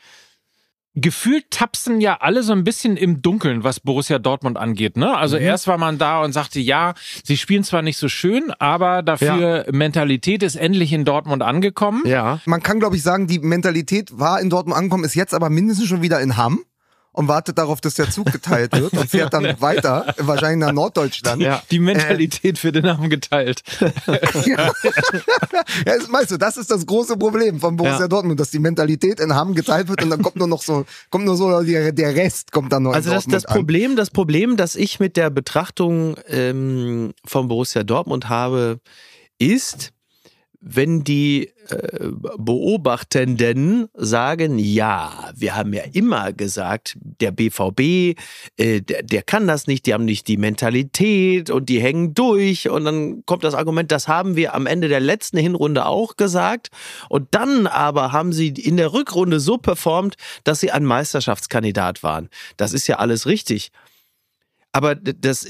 Gefühlt tapsen ja alle so ein bisschen im Dunkeln, was Borussia Dortmund angeht. Ne? Also Mhm. erst war man da und sagte, ja, sie spielen zwar nicht so schön, aber dafür Mentalität ist endlich in Dortmund angekommen. Ja. Man kann, glaube ich, sagen, die Mentalität war in Dortmund angekommen, ist jetzt aber mindestens schon wieder in Hamm und wartet darauf, dass der Zug geteilt wird und fährt dann weiter, wahrscheinlich nach Norddeutschland. Ja. Die Mentalität wird in Hamm geteilt. Ja, das, weißt du, das ist das große Problem von Borussia Ja. Dortmund, dass die Mentalität in Hamm geteilt wird und dann kommt nur noch so, kommt nur so der, der Rest kommt dann noch Also in das, Dortmund das an. Problem, das Problem, das ich mit der Betrachtung ähm, von Borussia Dortmund habe, ist, wenn die äh, Beobachtenden sagen, ja, wir haben ja immer gesagt, der BVB, äh, der, der kann das nicht, die haben nicht die Mentalität und die hängen durch und dann kommt das Argument, das haben wir am Ende der letzten Hinrunde auch gesagt und dann aber haben sie in der Rückrunde so performt, dass sie ein Meisterschaftskandidat waren. Das ist ja alles richtig. Aber das,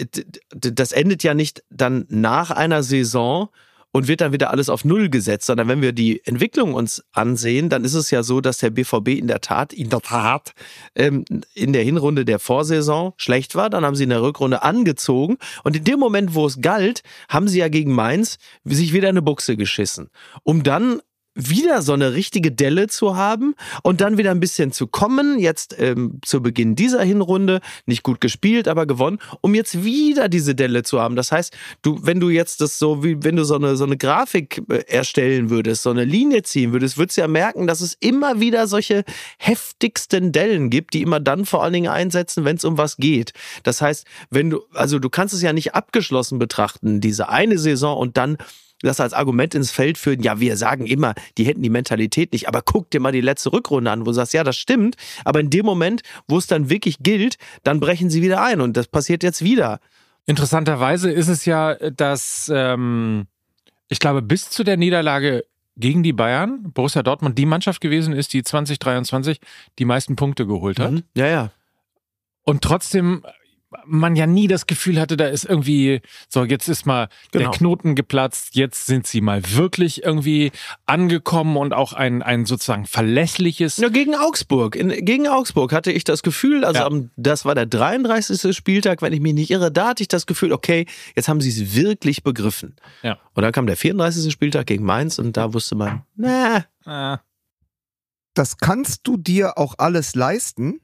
das endet ja nicht dann nach einer Saison und wird dann wieder alles auf Null gesetzt, sondern wenn wir die Entwicklung uns ansehen, dann ist es ja so, dass der BVB in der Tat, in der Tat, ähm, in der Hinrunde der Vorsaison schlecht war. Dann haben sie in der Rückrunde angezogen und in dem Moment, wo es galt, haben sie ja gegen Mainz sich wieder eine Buchse geschissen, um dann wieder so eine richtige Delle zu haben und dann wieder ein bisschen zu kommen. Jetzt ähm, zu Beginn dieser Hinrunde nicht gut gespielt, aber gewonnen, um jetzt wieder diese Delle zu haben. Das heißt, du, wenn du jetzt das so wie wenn du so eine so eine Grafik äh, erstellen würdest, so eine Linie ziehen würdest, würdest du ja merken, dass es immer wieder solche heftigsten Dellen gibt, die immer dann vor allen Dingen einsetzen, wenn es um was geht. Das heißt, wenn du also du kannst es ja nicht abgeschlossen betrachten, diese eine Saison und dann das als Argument ins Feld führen, ja, wir sagen immer, die hätten die Mentalität nicht, aber guck dir mal die letzte Rückrunde an, wo du sagst, ja, das stimmt, aber in dem Moment, wo es dann wirklich gilt, dann brechen sie wieder ein und das passiert jetzt wieder. Interessanterweise ist es ja, dass ähm, ich glaube, bis zu der Niederlage gegen die Bayern Borussia Dortmund die Mannschaft gewesen ist, die 2023 die meisten Punkte geholt hat. Mhm. Ja, ja. Und trotzdem man ja nie das Gefühl hatte, da ist irgendwie, so jetzt ist mal Genau. der Knoten geplatzt, jetzt sind sie mal wirklich irgendwie angekommen und auch ein, ein sozusagen verlässliches Ja, gegen Augsburg. In, gegen Augsburg hatte ich das Gefühl, also Ja. am, das war der 33. Spieltag, wenn ich mich nicht irre, da hatte ich das Gefühl, okay, jetzt haben sie es wirklich begriffen. Ja. Und dann kam der 34. Spieltag gegen Mainz und da wusste man, na, äh, Das kannst du dir auch alles leisten,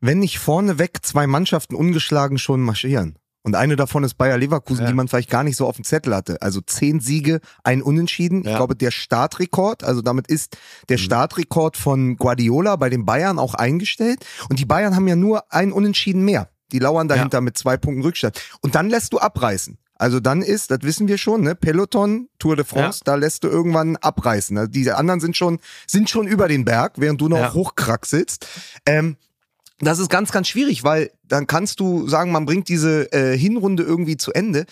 wenn nicht vorneweg zwei Mannschaften ungeschlagen schon marschieren. Und eine davon ist Bayer Leverkusen, Ja. die man vielleicht gar nicht so auf dem Zettel hatte. Also zehn Siege, ein Unentschieden. Ich Ja. glaube, der Startrekord, also damit ist der Mhm. Startrekord von Guardiola bei den Bayern auch eingestellt. Und die Bayern haben ja nur ein Unentschieden mehr. Die lauern dahinter mit zwei Punkten Rückstand. Und dann lässt du abreißen. Also dann ist, das wissen wir schon, ne, Peloton, Tour de France, da lässt du irgendwann abreißen. Also diese anderen sind schon, sind schon über den Berg, während du noch Ja. hochkraxelst. Ähm, das ist ganz, ganz schwierig, weil dann kannst du sagen, man bringt diese äh, Hinrunde irgendwie zu Ende,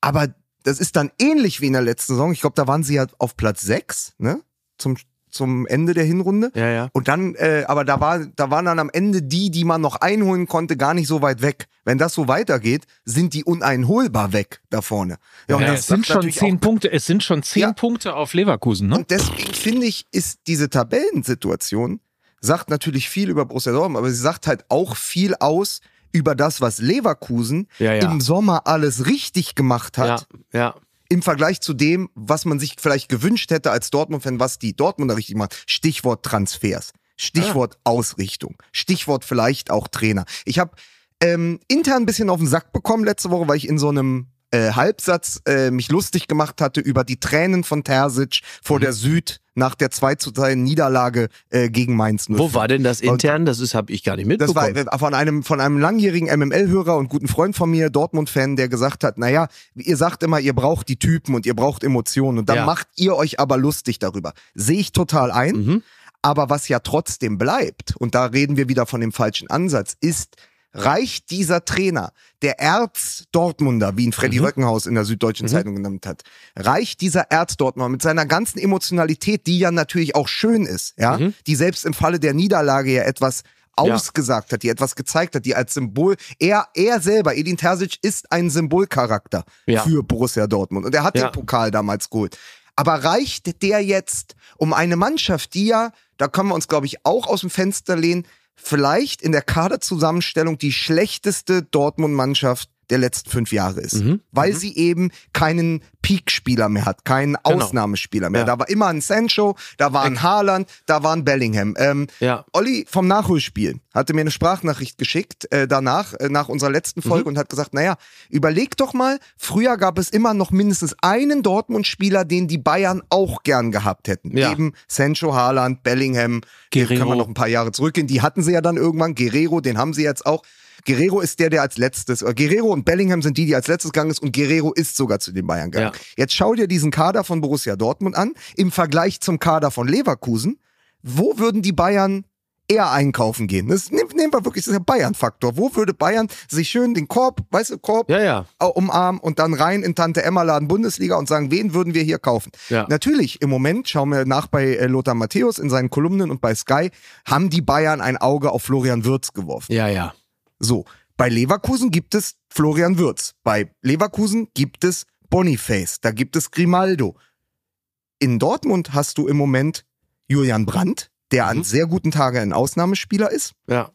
aber das ist dann ähnlich wie in der letzten Saison. Ich glaube, da waren sie ja auf Platz sechs, ne? Zum, zum Ende der Hinrunde. Ja, ja. Und dann, äh, aber da war, da waren dann am Ende die, die man noch einholen konnte, gar nicht so weit weg. Wenn das so weitergeht, sind die uneinholbar weg da vorne. Ja, und Ja, das es sind schon zehn Punkte. Es sind schon zehn Ja. Punkte auf Leverkusen, ne? Und deswegen finde ich, ist diese Tabellensituation, sagt natürlich viel über Borussia Dortmund, aber sie sagt halt auch viel aus über das, was Leverkusen Ja, ja. im Sommer alles richtig gemacht Ja, hat, ja. im Vergleich zu dem, was man sich vielleicht gewünscht hätte als Dortmund-Fan, was die Dortmunder richtig machen. Stichwort Transfers, Stichwort Ausrichtung, Stichwort vielleicht auch Trainer. Ich habe ähm, intern ein bisschen auf den Sack bekommen letzte Woche, weil ich in so einem äh, Halbsatz äh, mich lustig gemacht hatte über die Tränen von Terzic vor Mhm. der Süd nach der 2 zu 3 Niederlage äh, gegen Mainz 05. Wo war denn das intern? Das ist habe ich gar nicht Das war mitbekommen. äh, von einem, von einem langjährigen MML-Hörer und guten Freund von mir, Dortmund-Fan, der gesagt hat, naja, ihr sagt immer, ihr braucht die Typen und ihr braucht Emotionen und dann Ja. macht ihr euch aber lustig darüber. Sehe ich total ein. Mhm. Aber was ja trotzdem bleibt, und da reden wir wieder von dem falschen Ansatz, ist, reicht dieser Trainer, der Erz-Dortmunder, wie ihn Freddy Mhm. Röckenhaus in der Süddeutschen Zeitung genannt hat, reicht dieser Erz-Dortmunder mit seiner ganzen Emotionalität, die ja natürlich auch schön ist, ja, Mhm. die selbst im Falle der Niederlage ja etwas Ja. ausgesagt hat, die etwas gezeigt hat, die als Symbol, er, er selber, Edin Terzic, ist ein Symbolcharakter Ja. für Borussia Dortmund und er hat Ja. den Pokal damals geholt. Aber reicht der jetzt, um eine Mannschaft, die ja, da können wir uns, glaube ich, auch aus dem Fenster lehnen, vielleicht in der Kaderzusammenstellung die schlechteste Dortmund-Mannschaft der letzten fünf Jahre ist. Mhm. Weil sie eben keinen Peak-Spieler mehr hat, keinen Genau. Ausnahmespieler mehr. Ja. Da war immer ein Sancho, da war ein Haaland, da war ein Bellingham. Ähm, Ja. Olli vom Nachholspiel hatte mir eine Sprachnachricht geschickt äh, danach, äh, nach unserer letzten Folge und hat gesagt, naja, überleg doch mal, früher gab es immer noch mindestens einen Dortmund-Spieler, den die Bayern auch gern gehabt hätten. Ja. Eben Sancho, Haaland, Bellingham, Guerrero. kann man noch ein paar Jahre zurückgehen. Die hatten sie ja dann irgendwann, Guerrero, den haben sie jetzt auch. Guerrero ist der, der als letztes, äh, Guerrero und Bellingham sind die, die als letztes gegangen ist und Guerrero ist sogar zu den Bayern gegangen. Ja. Jetzt schau dir diesen Kader von Borussia Dortmund an, im Vergleich zum Kader von Leverkusen. Wo würden die Bayern eher einkaufen gehen? Das nehmen, nehmen wir wirklich, das ist der Bayern-Faktor. Wo würde Bayern sich schön den Korb, weißt du, Korb Ja, ja. umarmen und dann rein in Tante Emma Laden Bundesliga und sagen, wen würden wir hier kaufen? Ja. Natürlich, im Moment, schauen wir nach bei äh, Lothar Matthäus in seinen Kolumnen und bei Sky, haben die Bayern ein Auge auf Florian Würz geworfen. Ja, ja. So, bei Leverkusen gibt es Florian Würz. Bei Leverkusen gibt es Boniface. Da gibt es Grimaldo. In Dortmund hast du im Moment Julian Brandt, der an Mhm. sehr guten Tagen ein Ausnahmespieler ist. Ja.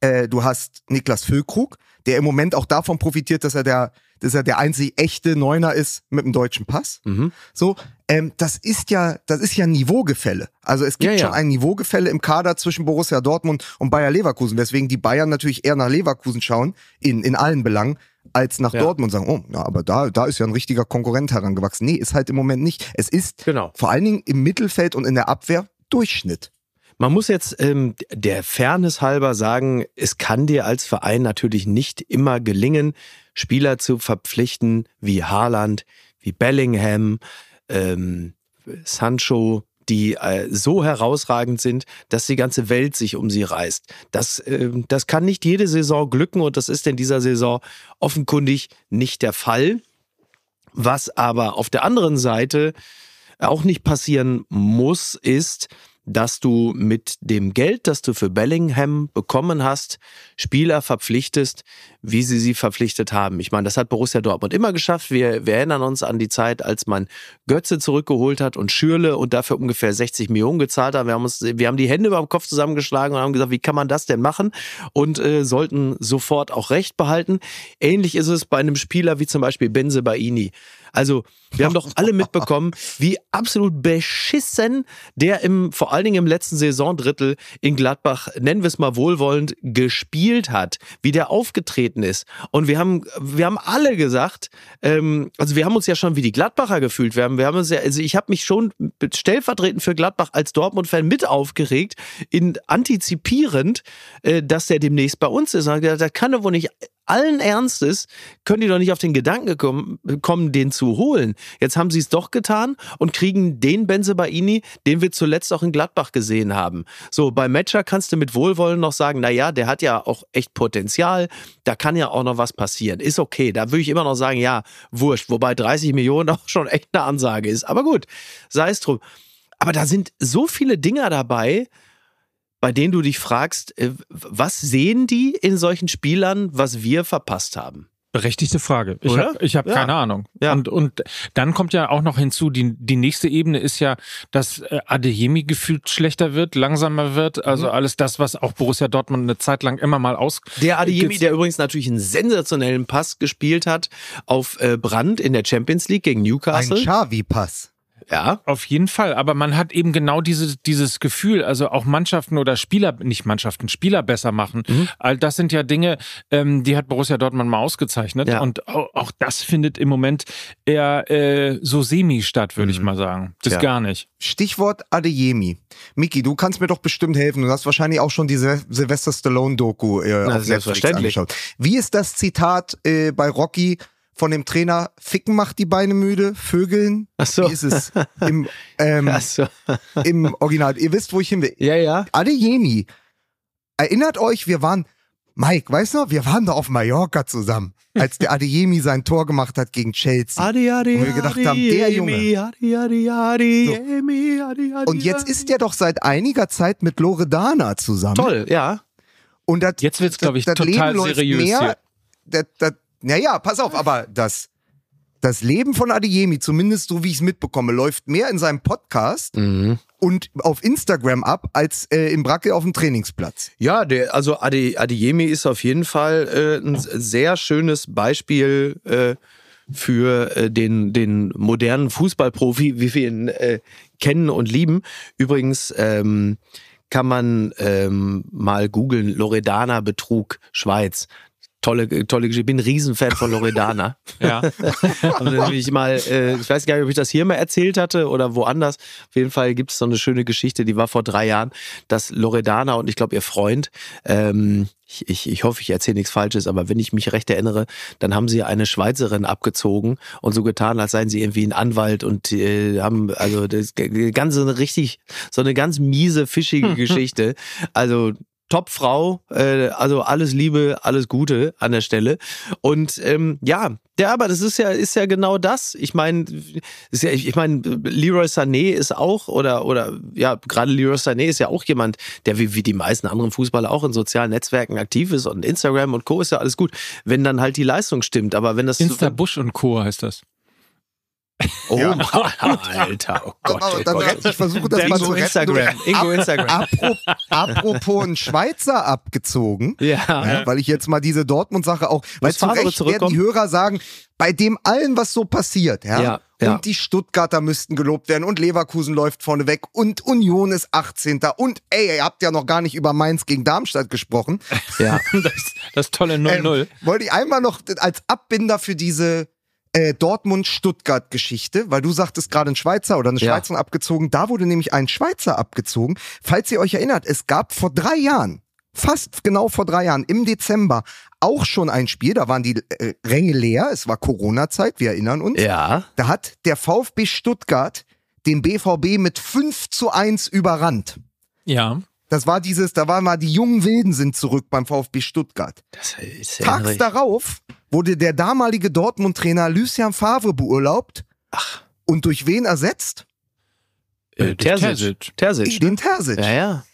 Äh, du hast Niklas Füllkrug, der im Moment auch davon profitiert, dass er der, dass er der einzig echte Neuner ist mit dem deutschen Pass. Mhm. So, ähm, das ist ja, das ist ja ein Niveaugefälle. Also es gibt Ja, ja. schon ein Niveaugefälle im Kader zwischen Borussia Dortmund und Bayer Leverkusen, weswegen die Bayern natürlich eher nach Leverkusen schauen, in, in allen Belangen, als nach Ja. Dortmund und sagen, oh, na, aber da, da ist ja ein richtiger Konkurrent herangewachsen. Nee, ist halt im Moment nicht. Es ist Genau. vor allen Dingen im Mittelfeld und in der Abwehr Durchschnitt. Man muss jetzt ähm, der Fairness halber sagen, es kann dir als Verein natürlich nicht immer gelingen, Spieler zu verpflichten wie Haaland, wie Bellingham, ähm, Sancho, die äh, so herausragend sind, dass die ganze Welt sich um sie reißt. Das, ähm, das kann nicht jede Saison glücken und das ist in dieser Saison offenkundig nicht der Fall. Was aber auf der anderen Seite auch nicht passieren muss, ist, dass du mit dem Geld, das du für Bellingham bekommen hast, Spieler verpflichtest, wie sie sie verpflichtet haben. Ich meine, das hat Borussia Dortmund immer geschafft. Wir, wir erinnern uns an die Zeit, als man Götze zurückgeholt hat und Schürle und dafür ungefähr 60 Millionen gezahlt hat. Wir haben, uns, wir haben die Hände über dem Kopf zusammengeschlagen und haben gesagt, wie kann man das denn machen? Und äh, sollten sofort auch Recht behalten. Ähnlich ist es bei einem Spieler wie zum Beispiel Benze Baini. Also, wir haben doch alle mitbekommen, wie absolut beschissen der im, vor allen Dingen im letzten Saisondrittel in Gladbach, nennen wir es mal wohlwollend, gespielt hat, wie der aufgetreten ist. Und wir haben, wir haben alle gesagt, ähm, also wir haben uns ja schon wie die Gladbacher gefühlt. Wir haben, wir haben uns ja, also ich habe mich schon stellvertretend für Gladbach als Dortmund-Fan mit aufgeregt, in antizipierend, äh, dass der demnächst bei uns ist. Und gesagt, das kann doch wohl nicht allen Ernstes können die doch nicht auf den Gedanken kommen, den zu holen. Jetzt haben sie es doch getan und kriegen den Benzebaini, den wir zuletzt auch in Gladbach gesehen haben. So, bei Matcher kannst du mit Wohlwollen noch sagen, na ja, der hat ja auch echt Potenzial, da kann ja auch noch was passieren. Ist okay, da würde ich immer noch sagen, ja, wurscht, wobei 30 Millionen auch schon echt eine Ansage ist. Aber gut, sei es drum. Aber da sind so viele Dinger dabei, bei denen du dich fragst, äh, was sehen die in solchen Spielern, was wir verpasst haben? Berechtigte Frage. Ich habe hab Ja. keine Ahnung. Ja. Und, und dann kommt ja auch noch hinzu, die, die nächste Ebene ist ja, dass äh, Adeyemi gefühlt schlechter wird, langsamer wird. Also Mhm. alles das, was auch Borussia Dortmund eine Zeit lang immer mal aus... Der Adeyemi, der übrigens natürlich einen sensationellen Pass gespielt hat auf äh, Brand in der Champions League gegen Ein Newcastle. Xavi-Pass. Ja. Auf jeden Fall, aber man hat eben genau diese, dieses Gefühl, also auch Mannschaften oder Spieler, nicht Mannschaften, Spieler besser machen. Mhm. All das sind ja Dinge, ähm, die hat Borussia Dortmund mal ausgezeichnet Ja. und auch, auch das findet im Moment eher äh, so semi statt, würde ich mal sagen. Das Mhm. Ja. gar nicht. Stichwort Adeyemi. Miki, du kannst mir doch bestimmt helfen. Du hast wahrscheinlich auch schon diese Sylvester Stallone-Doku äh, auf Netflix selbstverständlich. angeschaut. Wie ist das Zitat äh, bei Rocky von dem Trainer? Ficken macht die Beine müde, Vögeln. Ach so. Wie ist es im, ähm, Achso. im Original? Ihr wisst, wo ich hin will. Ja, ja. Adeyemi. Erinnert euch, wir waren, Mike, weißt du, wir waren da auf Mallorca zusammen, als der Adeyemi sein Tor gemacht hat gegen Chelsea. Adi, Adi, Und wir gedacht haben, der Junge. Adi, Adi, Adi, So. Adi, Adi, Und jetzt Adi. ist der doch seit einiger Zeit mit Loredana zusammen. Toll, ja. Und das, Jetzt wird's, das- glaub ich, das total Leben seriös mehr, hier. Das, das, naja, pass auf, aber das, das Leben von Adeyemi, zumindest so wie ich es mitbekomme, läuft mehr in seinem Podcast Mhm. und auf Instagram ab, als äh, im Brackel auf dem Trainingsplatz. Ja, der, also Adi, Adeyemi ist auf jeden Fall äh, ein sehr schönes Beispiel äh, für äh, den, den modernen Fußballprofi, wie wir ihn äh, kennen und lieben. Übrigens ähm, kann man ähm, mal googeln, Loredana Betrug Schweiz. Tolle, tolle Geschichte. Ich bin ein Riesenfan von Loredana. Ja. Also nämlich mal, äh, ich weiß gar nicht, ob ich das hier mal erzählt hatte oder woanders. Auf jeden Fall gibt es so eine schöne Geschichte, die war vor drei Jahren, dass Loredana und ich glaube ihr Freund, ähm, ich, ich, ich hoffe, ich erzähle nichts Falsches, aber wenn ich mich recht erinnere, dann haben sie eine Schweizerin abgezogen und so getan, als seien sie irgendwie ein Anwalt und äh, haben also das ganze eine richtig so eine ganz miese fischige Geschichte. Also Top-Frau, äh, also alles Liebe, alles Gute an der Stelle. Und ähm, ja, ja, aber das ist ja, ist ja genau das. Ich meine, ja, ich meine, Leroy Sané ist auch, oder, oder ja, gerade Leroy Sané ist ja auch jemand, der wie, wie die meisten anderen Fußballer auch in sozialen Netzwerken aktiv ist und Instagram und Co. ist ja alles gut, wenn dann halt die Leistung stimmt. Aber wenn das Insta Bush und Co. heißt das. Oh, Ja. Alter, oh Gott, oh dann, Gott. ich versuche das mal zu. Instagram, Ingo Instagram. Apropos, apropos ein Schweizer abgezogen. Ja. Ja, weil ich jetzt mal diese Dortmund-Sache auch, weil zu Recht werden die Hörer sagen, bei dem allen, was so passiert, ja, Ja, ja. und die Stuttgarter müssten gelobt werden und Leverkusen läuft vorne weg und Union ist 18. und ey, ihr habt ja noch gar nicht über Mainz gegen Darmstadt gesprochen. ja. Das, das tolle 0-0. Ähm, wollte ich einmal noch als Abbinder für diese äh, Dortmund-Stuttgart-Geschichte, weil du sagtest gerade ein Schweizer oder eine Ja. Schweizerin abgezogen, da wurde nämlich ein Schweizer abgezogen. Falls ihr euch erinnert, es gab vor drei Jahren, fast genau vor drei Jahren, im Dezember, auch schon ein Spiel, da waren die äh, Ränge leer, es war Corona-Zeit, wir erinnern uns. Ja. Da hat der VfB Stuttgart den BVB mit 5 zu 1 überrannt. Ja. Das war dieses, da waren mal die jungen Wilden sind zurück beim VfB Stuttgart. Das ist ja Tags darauf wurde der damalige Dortmund-Trainer Lucien Favre beurlaubt und durch wen ersetzt? äh, Terzic. Terzic. Den Terzic. Ja, ja.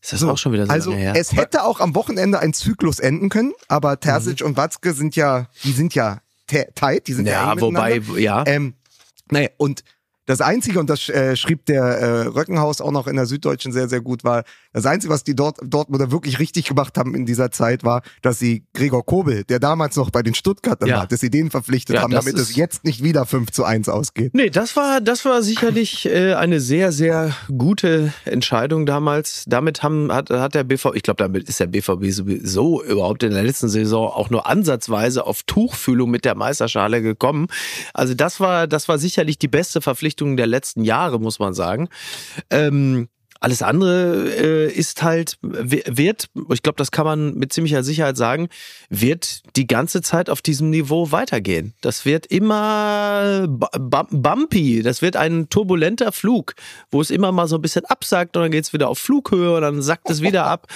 Ist das So, auch schon wieder so also lange her? es hätte auch am Wochenende ein Zyklus enden können, aber Terzic und Watzke sind ja, die sind ja tight, die sind ja, ja, eng wobei, ja. Ähm, naja, und Das Einzige, und das äh, schrieb der äh, Röckenhaus auch noch in der Süddeutschen sehr, sehr gut, war, das Einzige, was die dort, Dortmunder wirklich richtig gemacht haben in dieser Zeit, war, dass sie Gregor Kobel, der damals noch bei den Stuttgartern Ja. war, dass sie den verpflichtet Ja, haben, damit es jetzt nicht wieder 5 zu 1 ausgeht. Nee, das war, das war sicherlich äh, eine sehr, sehr gute Entscheidung damals. Damit haben, hat, hat der BVB, ich glaube, damit ist der BVB sowieso überhaupt in der letzten Saison auch nur ansatzweise auf Tuchfühlung mit der Meisterschale gekommen. Also das war, das war sicherlich die beste Verpflichtung der letzten Jahre, muss man sagen. Ähm, alles andere äh, ist halt, wird, ich glaube, das kann man mit ziemlicher Sicherheit sagen, wird die ganze Zeit auf diesem Niveau weitergehen. Das wird immer bu- bu- bumpy, das wird ein turbulenter Flug, wo es immer mal so ein bisschen absackt und dann geht's wieder auf Flughöhe und dann sackt es wieder ab.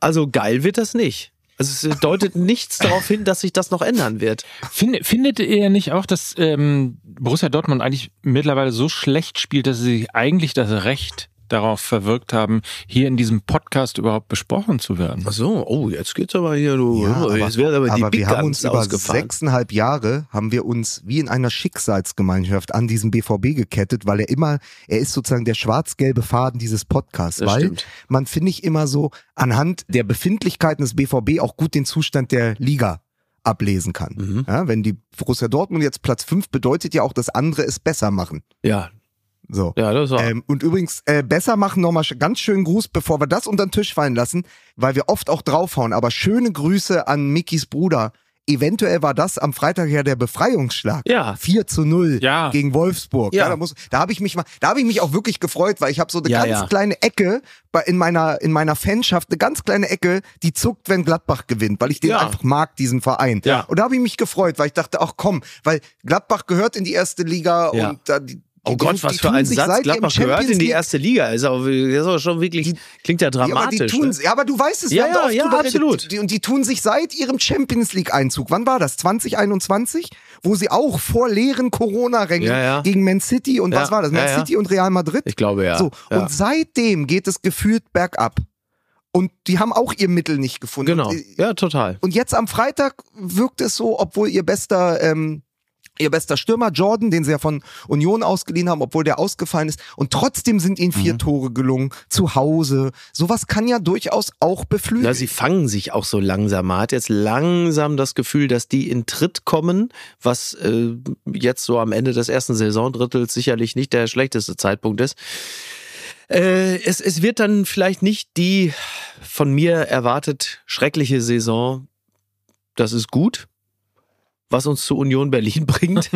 Also geil wird das nicht. Also es deutet nichts darauf hin, dass sich das noch ändern wird. Finde, findet ihr nicht auch, dass ähm, Borussia Dortmund eigentlich mittlerweile so schlecht spielt, dass sie sich eigentlich das Recht darauf verwirkt haben, hier in diesem Podcast überhaupt besprochen zu werden? Ach so, oh, jetzt geht's aber hier, du, Ja, oh, jetzt werden aber die aber Big wir haben uns über sechseinhalb Jahre haben wir uns wie in einer Schicksalsgemeinschaft an diesen BVB gekettet, weil er immer, er ist sozusagen der schwarz-gelbe Faden dieses Podcasts, Das weil stimmt. man finde ich immer so anhand der Befindlichkeiten des BVB auch gut den Zustand der Liga ablesen kann. Mhm. Ja, wenn die Borussia Dortmund jetzt Platz fünf bedeutet ja auch, dass andere es besser machen. Ja, So. ja, das war. Ähm, und übrigens, äh, besser machen nochmal ganz schönen Gruß, bevor wir das unter den Tisch fallen lassen, weil wir oft auch draufhauen. Aber schöne Grüße an Mikis Bruder. Eventuell war das am Freitag ja der Befreiungsschlag. Ja. 4 zu 0 Ja. gegen Wolfsburg. Ja. da muss, da habe ich mich mal, da habe ich mich auch wirklich gefreut, weil ich habe so eine Ja, ganz ja. kleine Ecke bei, in meiner in meiner Fanschaft, eine ganz kleine Ecke, die zuckt, wenn Gladbach gewinnt, weil ich den Ja. einfach mag, diesen Verein. Ja. Und da habe ich mich gefreut, weil ich dachte, ach komm, weil Gladbach gehört in die erste Liga Ja. und da die Oh die- Gott, die was für tun ein Satz. Gladbach gehört in die erste Liga. Ist aber, das ist aber schon wirklich, klingt ja ja, aber dramatisch. die tun's, ne? ja, aber du weißt es, wir Ja, haben ja, oft ja, drüber absolut. Die, und die tun sich seit ihrem Champions League Einzug, wann war das? 2021? Wo sie auch vor leeren Corona-Rängen Ja, gegen Man City und was war das? Man. City und Real Madrid? Ich glaube ja. So, und seitdem geht es gefühlt bergab. Und die haben auch ihr Mittel nicht gefunden. genau. Und, äh, Ja, total. und jetzt am Freitag wirkt es so, obwohl ihr bester, ähm, ihr bester Stürmer Jordan, den sie ja von Union ausgeliehen haben, obwohl der ausgefallen ist. Und trotzdem sind ihnen Mhm. vier Tore gelungen, zu Hause. Sowas kann ja durchaus auch beflügeln. Ja, sie fangen sich auch so langsam. Man hat jetzt langsam das Gefühl, dass die in Tritt kommen, was äh, jetzt so am Ende des ersten Saisondrittels sicherlich nicht der schlechteste Zeitpunkt ist. Äh, es, es wird dann vielleicht nicht die von mir erwartet schreckliche Saison. Das ist gut, was uns zu Union Berlin bringt.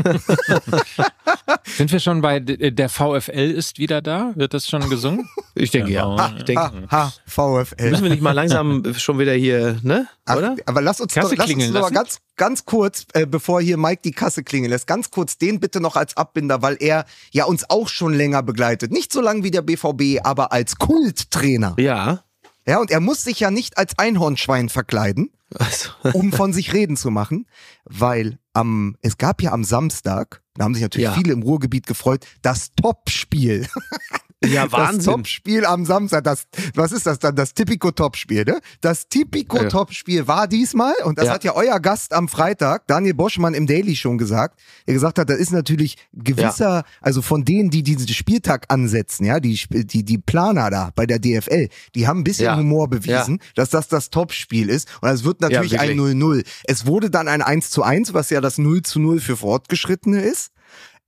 Sind wir schon bei der VfL ist wieder da? Wird das schon gesungen? Ich denke ja. Ja. Ich denke, ha, ha, VfL. müssen wir nicht mal langsam schon wieder hier, ne? Ach, Oder? Aber lass uns Kasse doch, lass uns klingeln noch mal lassen? ganz, ganz kurz, äh, bevor hier Mike die Kasse klingeln lässt, ganz kurz den bitte noch als Abbinder, weil er ja uns auch schon länger begleitet. Nicht so lange wie der BVB, aber als Kulttrainer. Ja. Ja, und er muss sich ja nicht als Einhornschwein verkleiden, Also, um von sich reden zu machen, weil am, es gab ja am Samstag, da haben sich natürlich Ja. viele im Ruhrgebiet gefreut, das Topspiel. ja, Das Wahnsinn. Topspiel am Samstag, das, was ist das dann? Das Tipico-Topspiel, ne? Das Tipico-Topspiel war diesmal, und das Ja. hat ja euer Gast am Freitag, Daniel Boschmann im Daily schon gesagt, der gesagt hat, das ist natürlich gewisser, also von denen, die diesen Spieltag ansetzen, ja, die, die, die Planer da bei der DFL, die haben ein bisschen Ja. Humor bewiesen, dass das das Topspiel ist. Und es wird natürlich Ja, ein 0-0. Es wurde dann ein 1 zu 1, was ja das 0 zu 0 für Fortgeschrittene ist.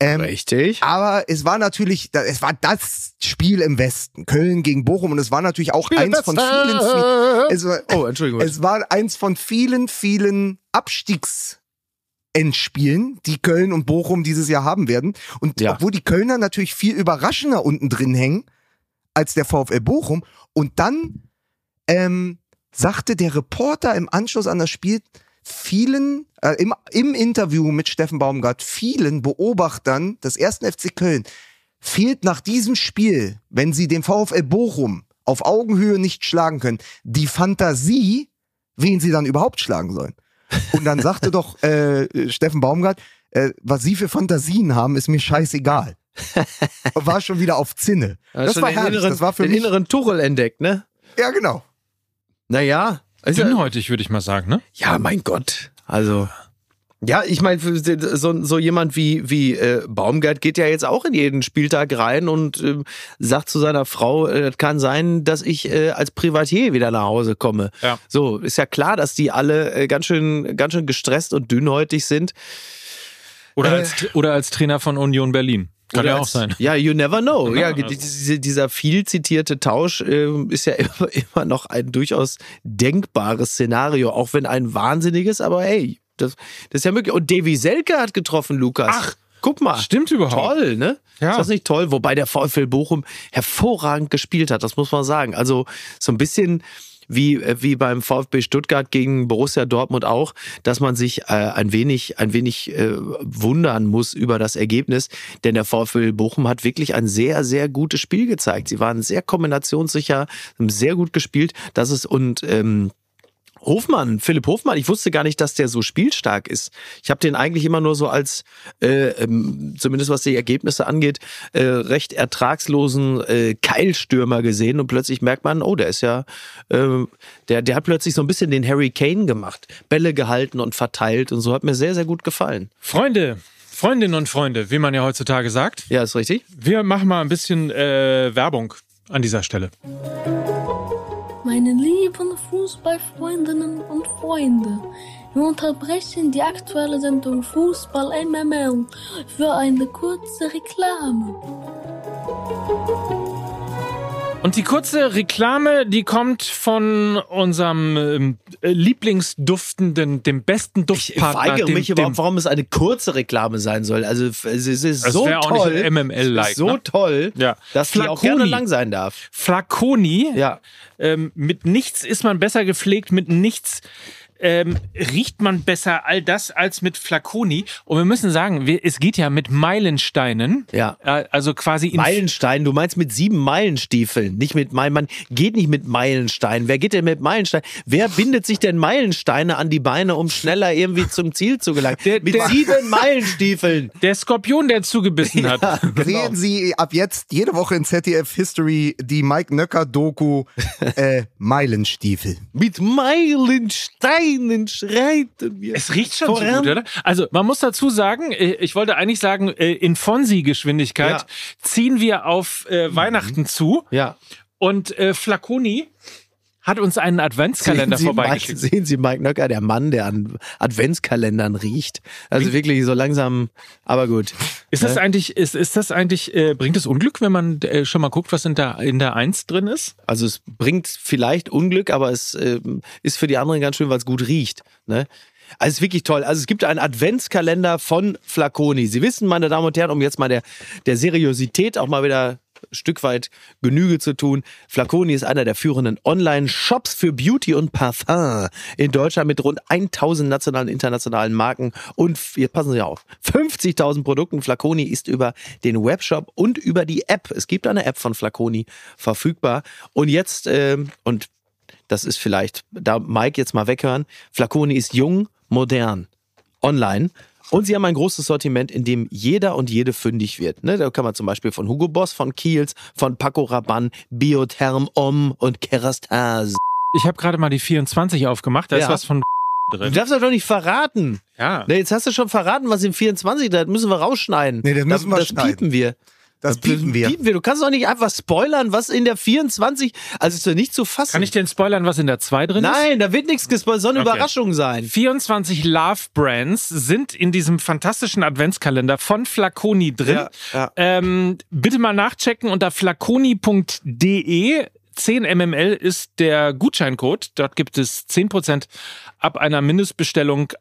Ähm, Richtig. aber es war natürlich, es war das Spiel im Westen, Köln gegen Bochum und es war natürlich auch eins von vielen, vielen es, war, Oh, Entschuldigung. es war eins von vielen, vielen Abstiegsendspielen, die Köln und Bochum dieses Jahr haben werden. Und Ja. obwohl die Kölner natürlich viel überraschender unten drin hängen als der VfL Bochum und dann ähm, sagte der Reporter im Anschluss an das Spiel vielen, äh, im, im Interview mit Steffen Baumgart, vielen Beobachtern des ersten FC Köln fehlt nach diesem Spiel, wenn sie den VfL Bochum auf Augenhöhe nicht schlagen können, die Fantasie, wen sie dann überhaupt schlagen sollen. Und dann sagte doch äh, Steffen Baumgart, äh, was sie für Fantasien haben, ist mir scheißegal. Und war schon wieder auf Zinne. Das war herrlich. Inneren, Das war für den mich. inneren Tuchel entdeckt, ne? Ja, genau. Naja. Also, Dünnhäutig, würde ich mal sagen, ne? ja, mein Gott. Also, Ja, ich meine, so, so jemand wie, wie äh, Baumgart geht ja jetzt auch in jeden Spieltag rein und äh, sagt zu seiner Frau, äh, kann sein, dass ich äh, als Privatier wieder nach Hause komme. Ja. So, ist ja klar, dass die alle äh, ganz schön, ganz schön gestresst und dünnhäutig sind. Oder, Äh. als, oder als Trainer von Union Berlin. Kann ja auch sein. Ja, you never know. Ja, diese, dieser viel zitierte Tausch äh, ist ja immer, immer noch ein durchaus denkbares Szenario, auch wenn ein wahnsinniges, aber hey, das, das ist ja möglich. Und Davy Selke hat getroffen, Lukas. Ach, guck mal. Stimmt überhaupt. Toll, ne? Ja. Ist das nicht toll? Wobei der VfL Bochum hervorragend gespielt hat, das muss man sagen. Also so ein bisschen wie, äh, wie beim VfB Stuttgart gegen Borussia Dortmund auch, dass man sich äh, ein wenig, ein wenig äh, wundern muss über das Ergebnis. Denn der VfL Bochum hat wirklich ein sehr, sehr gutes Spiel gezeigt. Sie waren sehr kombinationssicher, haben sehr gut gespielt. Das ist und ähm, Hofmann, Philipp Hofmann, ich wusste gar nicht, dass der so spielstark ist. Ich habe den eigentlich immer nur so als, äh, ähm, zumindest was die Ergebnisse angeht, äh, recht ertragslosen äh, Keilstürmer gesehen und plötzlich merkt man, oh, der ist ja, äh, der, der hat plötzlich so ein bisschen den Harry Kane gemacht, Bälle gehalten und verteilt und so hat mir sehr, sehr gut gefallen. Freunde, Freundinnen und Freunde, wie man ja heutzutage sagt. Ja, ist richtig. Wir machen mal ein bisschen äh, Werbung an dieser Stelle. Meine lieben Fußballfreundinnen und Freunde, wir unterbrechen die aktuelle Sendung Fußball MML für eine kurze Reklame. Und die kurze Reklame, die kommt von unserem ähm, äh, Lieblingsduftenden, dem besten Ich Duftpartner. weigere dem, mich überhaupt, warum es eine kurze Reklame sein soll. Also es ist Es so wär auch nicht toll, es ist so ne? toll, Ja. dass die auch Flaconi. gerne lang sein darf. Flaconi. Ja. Ähm, mit nichts ist man besser gepflegt, mit nichts ähm, riecht man besser all das als mit Flaconi. Und wir müssen sagen, wir, es geht ja mit Meilensteinen. Ja. Äh, also quasi in Meilenstein, du meinst mit sieben Meilenstiefeln, nicht mit Meilen. Man geht nicht mit Meilenstein. Wer geht denn mit Meilenstein? Wer bindet sich denn Meilensteine an die Beine, um schneller irgendwie zum Ziel zu gelangen? Der- mit der- sieben Meilenstiefeln. der Skorpion, der zugebissen hat. Sehen Sie ab jetzt jede Woche in ZDF History die Mike Nöcker Doku äh, Meilenstiefel. Mit Meilensteinen schreiten wir. Es riecht schon so voran. gut, oder? Also, man muss dazu sagen, äh, ich wollte eigentlich sagen, äh, in Fonsi-Geschwindigkeit Ja. ziehen wir auf äh, Weihnachten zu. Ja. Und äh, Flaconi hat uns einen Adventskalender sehen Sie, Mike, vorbeigeschickt. sehen Sie Mike Nöcker, der Mann, der an Adventskalendern riecht. Also wirklich so langsam, aber gut. Ist das eigentlich, ist, ist das eigentlich, äh, bringt es Unglück, wenn man äh, schon mal guckt, was in der, in der Eins drin ist? Also es bringt vielleicht Unglück, aber es ähm, ist für die anderen ganz schön, weil es gut riecht. Ne? Also es ist wirklich toll. Also es gibt einen Adventskalender von Flaconi. Sie wissen, meine Damen und Herren, um jetzt mal der, der Seriosität auch mal wieder Stück weit Genüge zu tun. Flaconi ist einer der führenden Online-Shops für Beauty und Parfum in Deutschland mit rund 1000 nationalen internationalen Marken und, jetzt passen Sie auf, 50.000 Produkten. Flaconi ist über den Webshop und über die App, es gibt eine App von Flaconi verfügbar. Und jetzt, ähm, und das ist vielleicht, da Mike jetzt mal weghören, Flaconi ist jung, modern, online. Und sie haben ein großes Sortiment, in dem jeder und jede fündig wird. Ne, da kann man zum Beispiel von Hugo Boss, von Kiehl's, von Paco Rabanne, Biotherm, Om und Kerastase. Ich habe gerade mal die 24 aufgemacht, da Ja. ist was von Du drin. darfst das doch nicht verraten. Ja. Ne, jetzt hast du schon verraten, was im 24 da müssen wir rausschneiden. Nee, das müssen wir das schneiden. piepen wir. Das piepen wir. Piepen wir. Du kannst doch nicht einfach spoilern, was in der 24, also ist doch nicht zu fassen. Kann ich denn spoilern, was in der 2 drin ist? Nein, da wird nichts gespoilert, soll eine Okay. Überraschung sein. 24 Love Brands sind in diesem fantastischen Adventskalender von Flaconi drin. Ja, ja. Ähm, bitte mal nachchecken unter flaconi.de. 10 mml ist der Gutscheincode. Dort gibt es 10% ab einer Mindestbestellung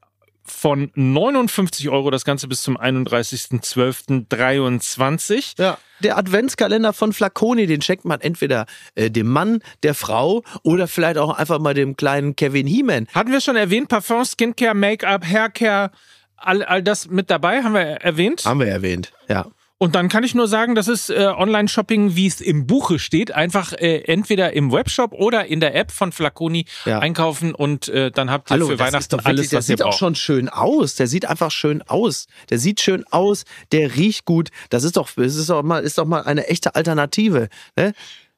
von 59 Euro. Das Ganze bis zum 31.12.23. Ja. Der Adventskalender von Flaconi, den schenkt man entweder äh, dem Mann, der Frau oder vielleicht auch einfach mal dem kleinen Kevin Heeman. Hatten wir schon erwähnt, Parfum, Skincare, Make-up, Haircare, all, all das mit dabei, haben wir erwähnt. Haben wir erwähnt, ja. Und dann kann ich nur sagen, das ist äh, Online-Shopping, wie es im Buche steht. Einfach äh, entweder im Webshop oder in der App von Flaconi Ja. einkaufen und äh, dann habt ihr Hallo, für Weihnachten alles, wirklich, der was ihr sieht auch braucht. schon schön aus. Der sieht einfach schön aus. Der sieht schön aus, der riecht gut. Das ist doch, das ist doch mal, ist doch mal eine echte Alternative. Ne?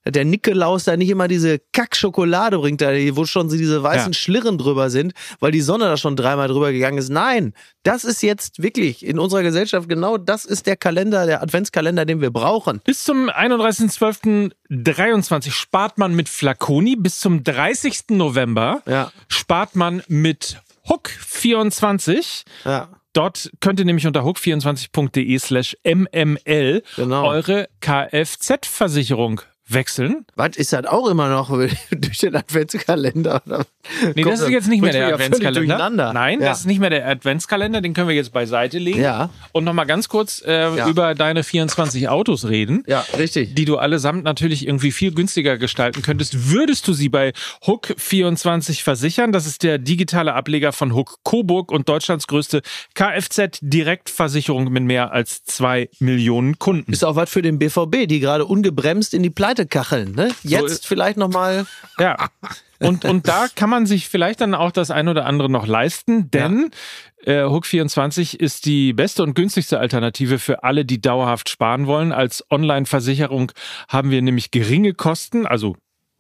Der Nikolaus da nicht immer diese Kackschokolade bringt, da, wo schon so diese weißen Ja. Schlirren drüber sind, weil die Sonne da schon dreimal drüber gegangen ist. Nein, das ist jetzt wirklich in unserer Gesellschaft genau das ist der Kalender, der Adventskalender, den wir brauchen. Bis zum 31.12.23 spart man mit Flaconi. Bis zum 30. November Ja. spart man mit Hook 24. Ja. Dort könnt ihr nämlich unter hook24.de slash mml Genau. eure Kfz-Versicherung wechseln. Was ist das auch immer noch durch den Adventskalender? Nee, das ist jetzt nicht mehr der Adventskalender. Nein, ja. das ist nicht mehr der Adventskalender, den können wir jetzt beiseite legen. Ja. Und nochmal ganz kurz äh, Ja. über deine 24 Autos reden. Ja, richtig. die du allesamt natürlich irgendwie viel günstiger gestalten könntest, würdest du sie bei Hook 24 versichern. Das ist der digitale Ableger von Hook Coburg und Deutschlands größte Kfz-Direktversicherung mit mehr als zwei Millionen Kunden. Ist auch was für den BVB, die gerade ungebremst in die Pleite kacheln. Ne? Jetzt ist- vielleicht nochmal. Ja. Und, und da kann man sich vielleicht dann auch das ein oder andere noch leisten, denn äh, Hook 24 ist die beste und günstigste Alternative für alle, die dauerhaft sparen wollen. Als Online-Versicherung haben wir nämlich geringe Kosten, also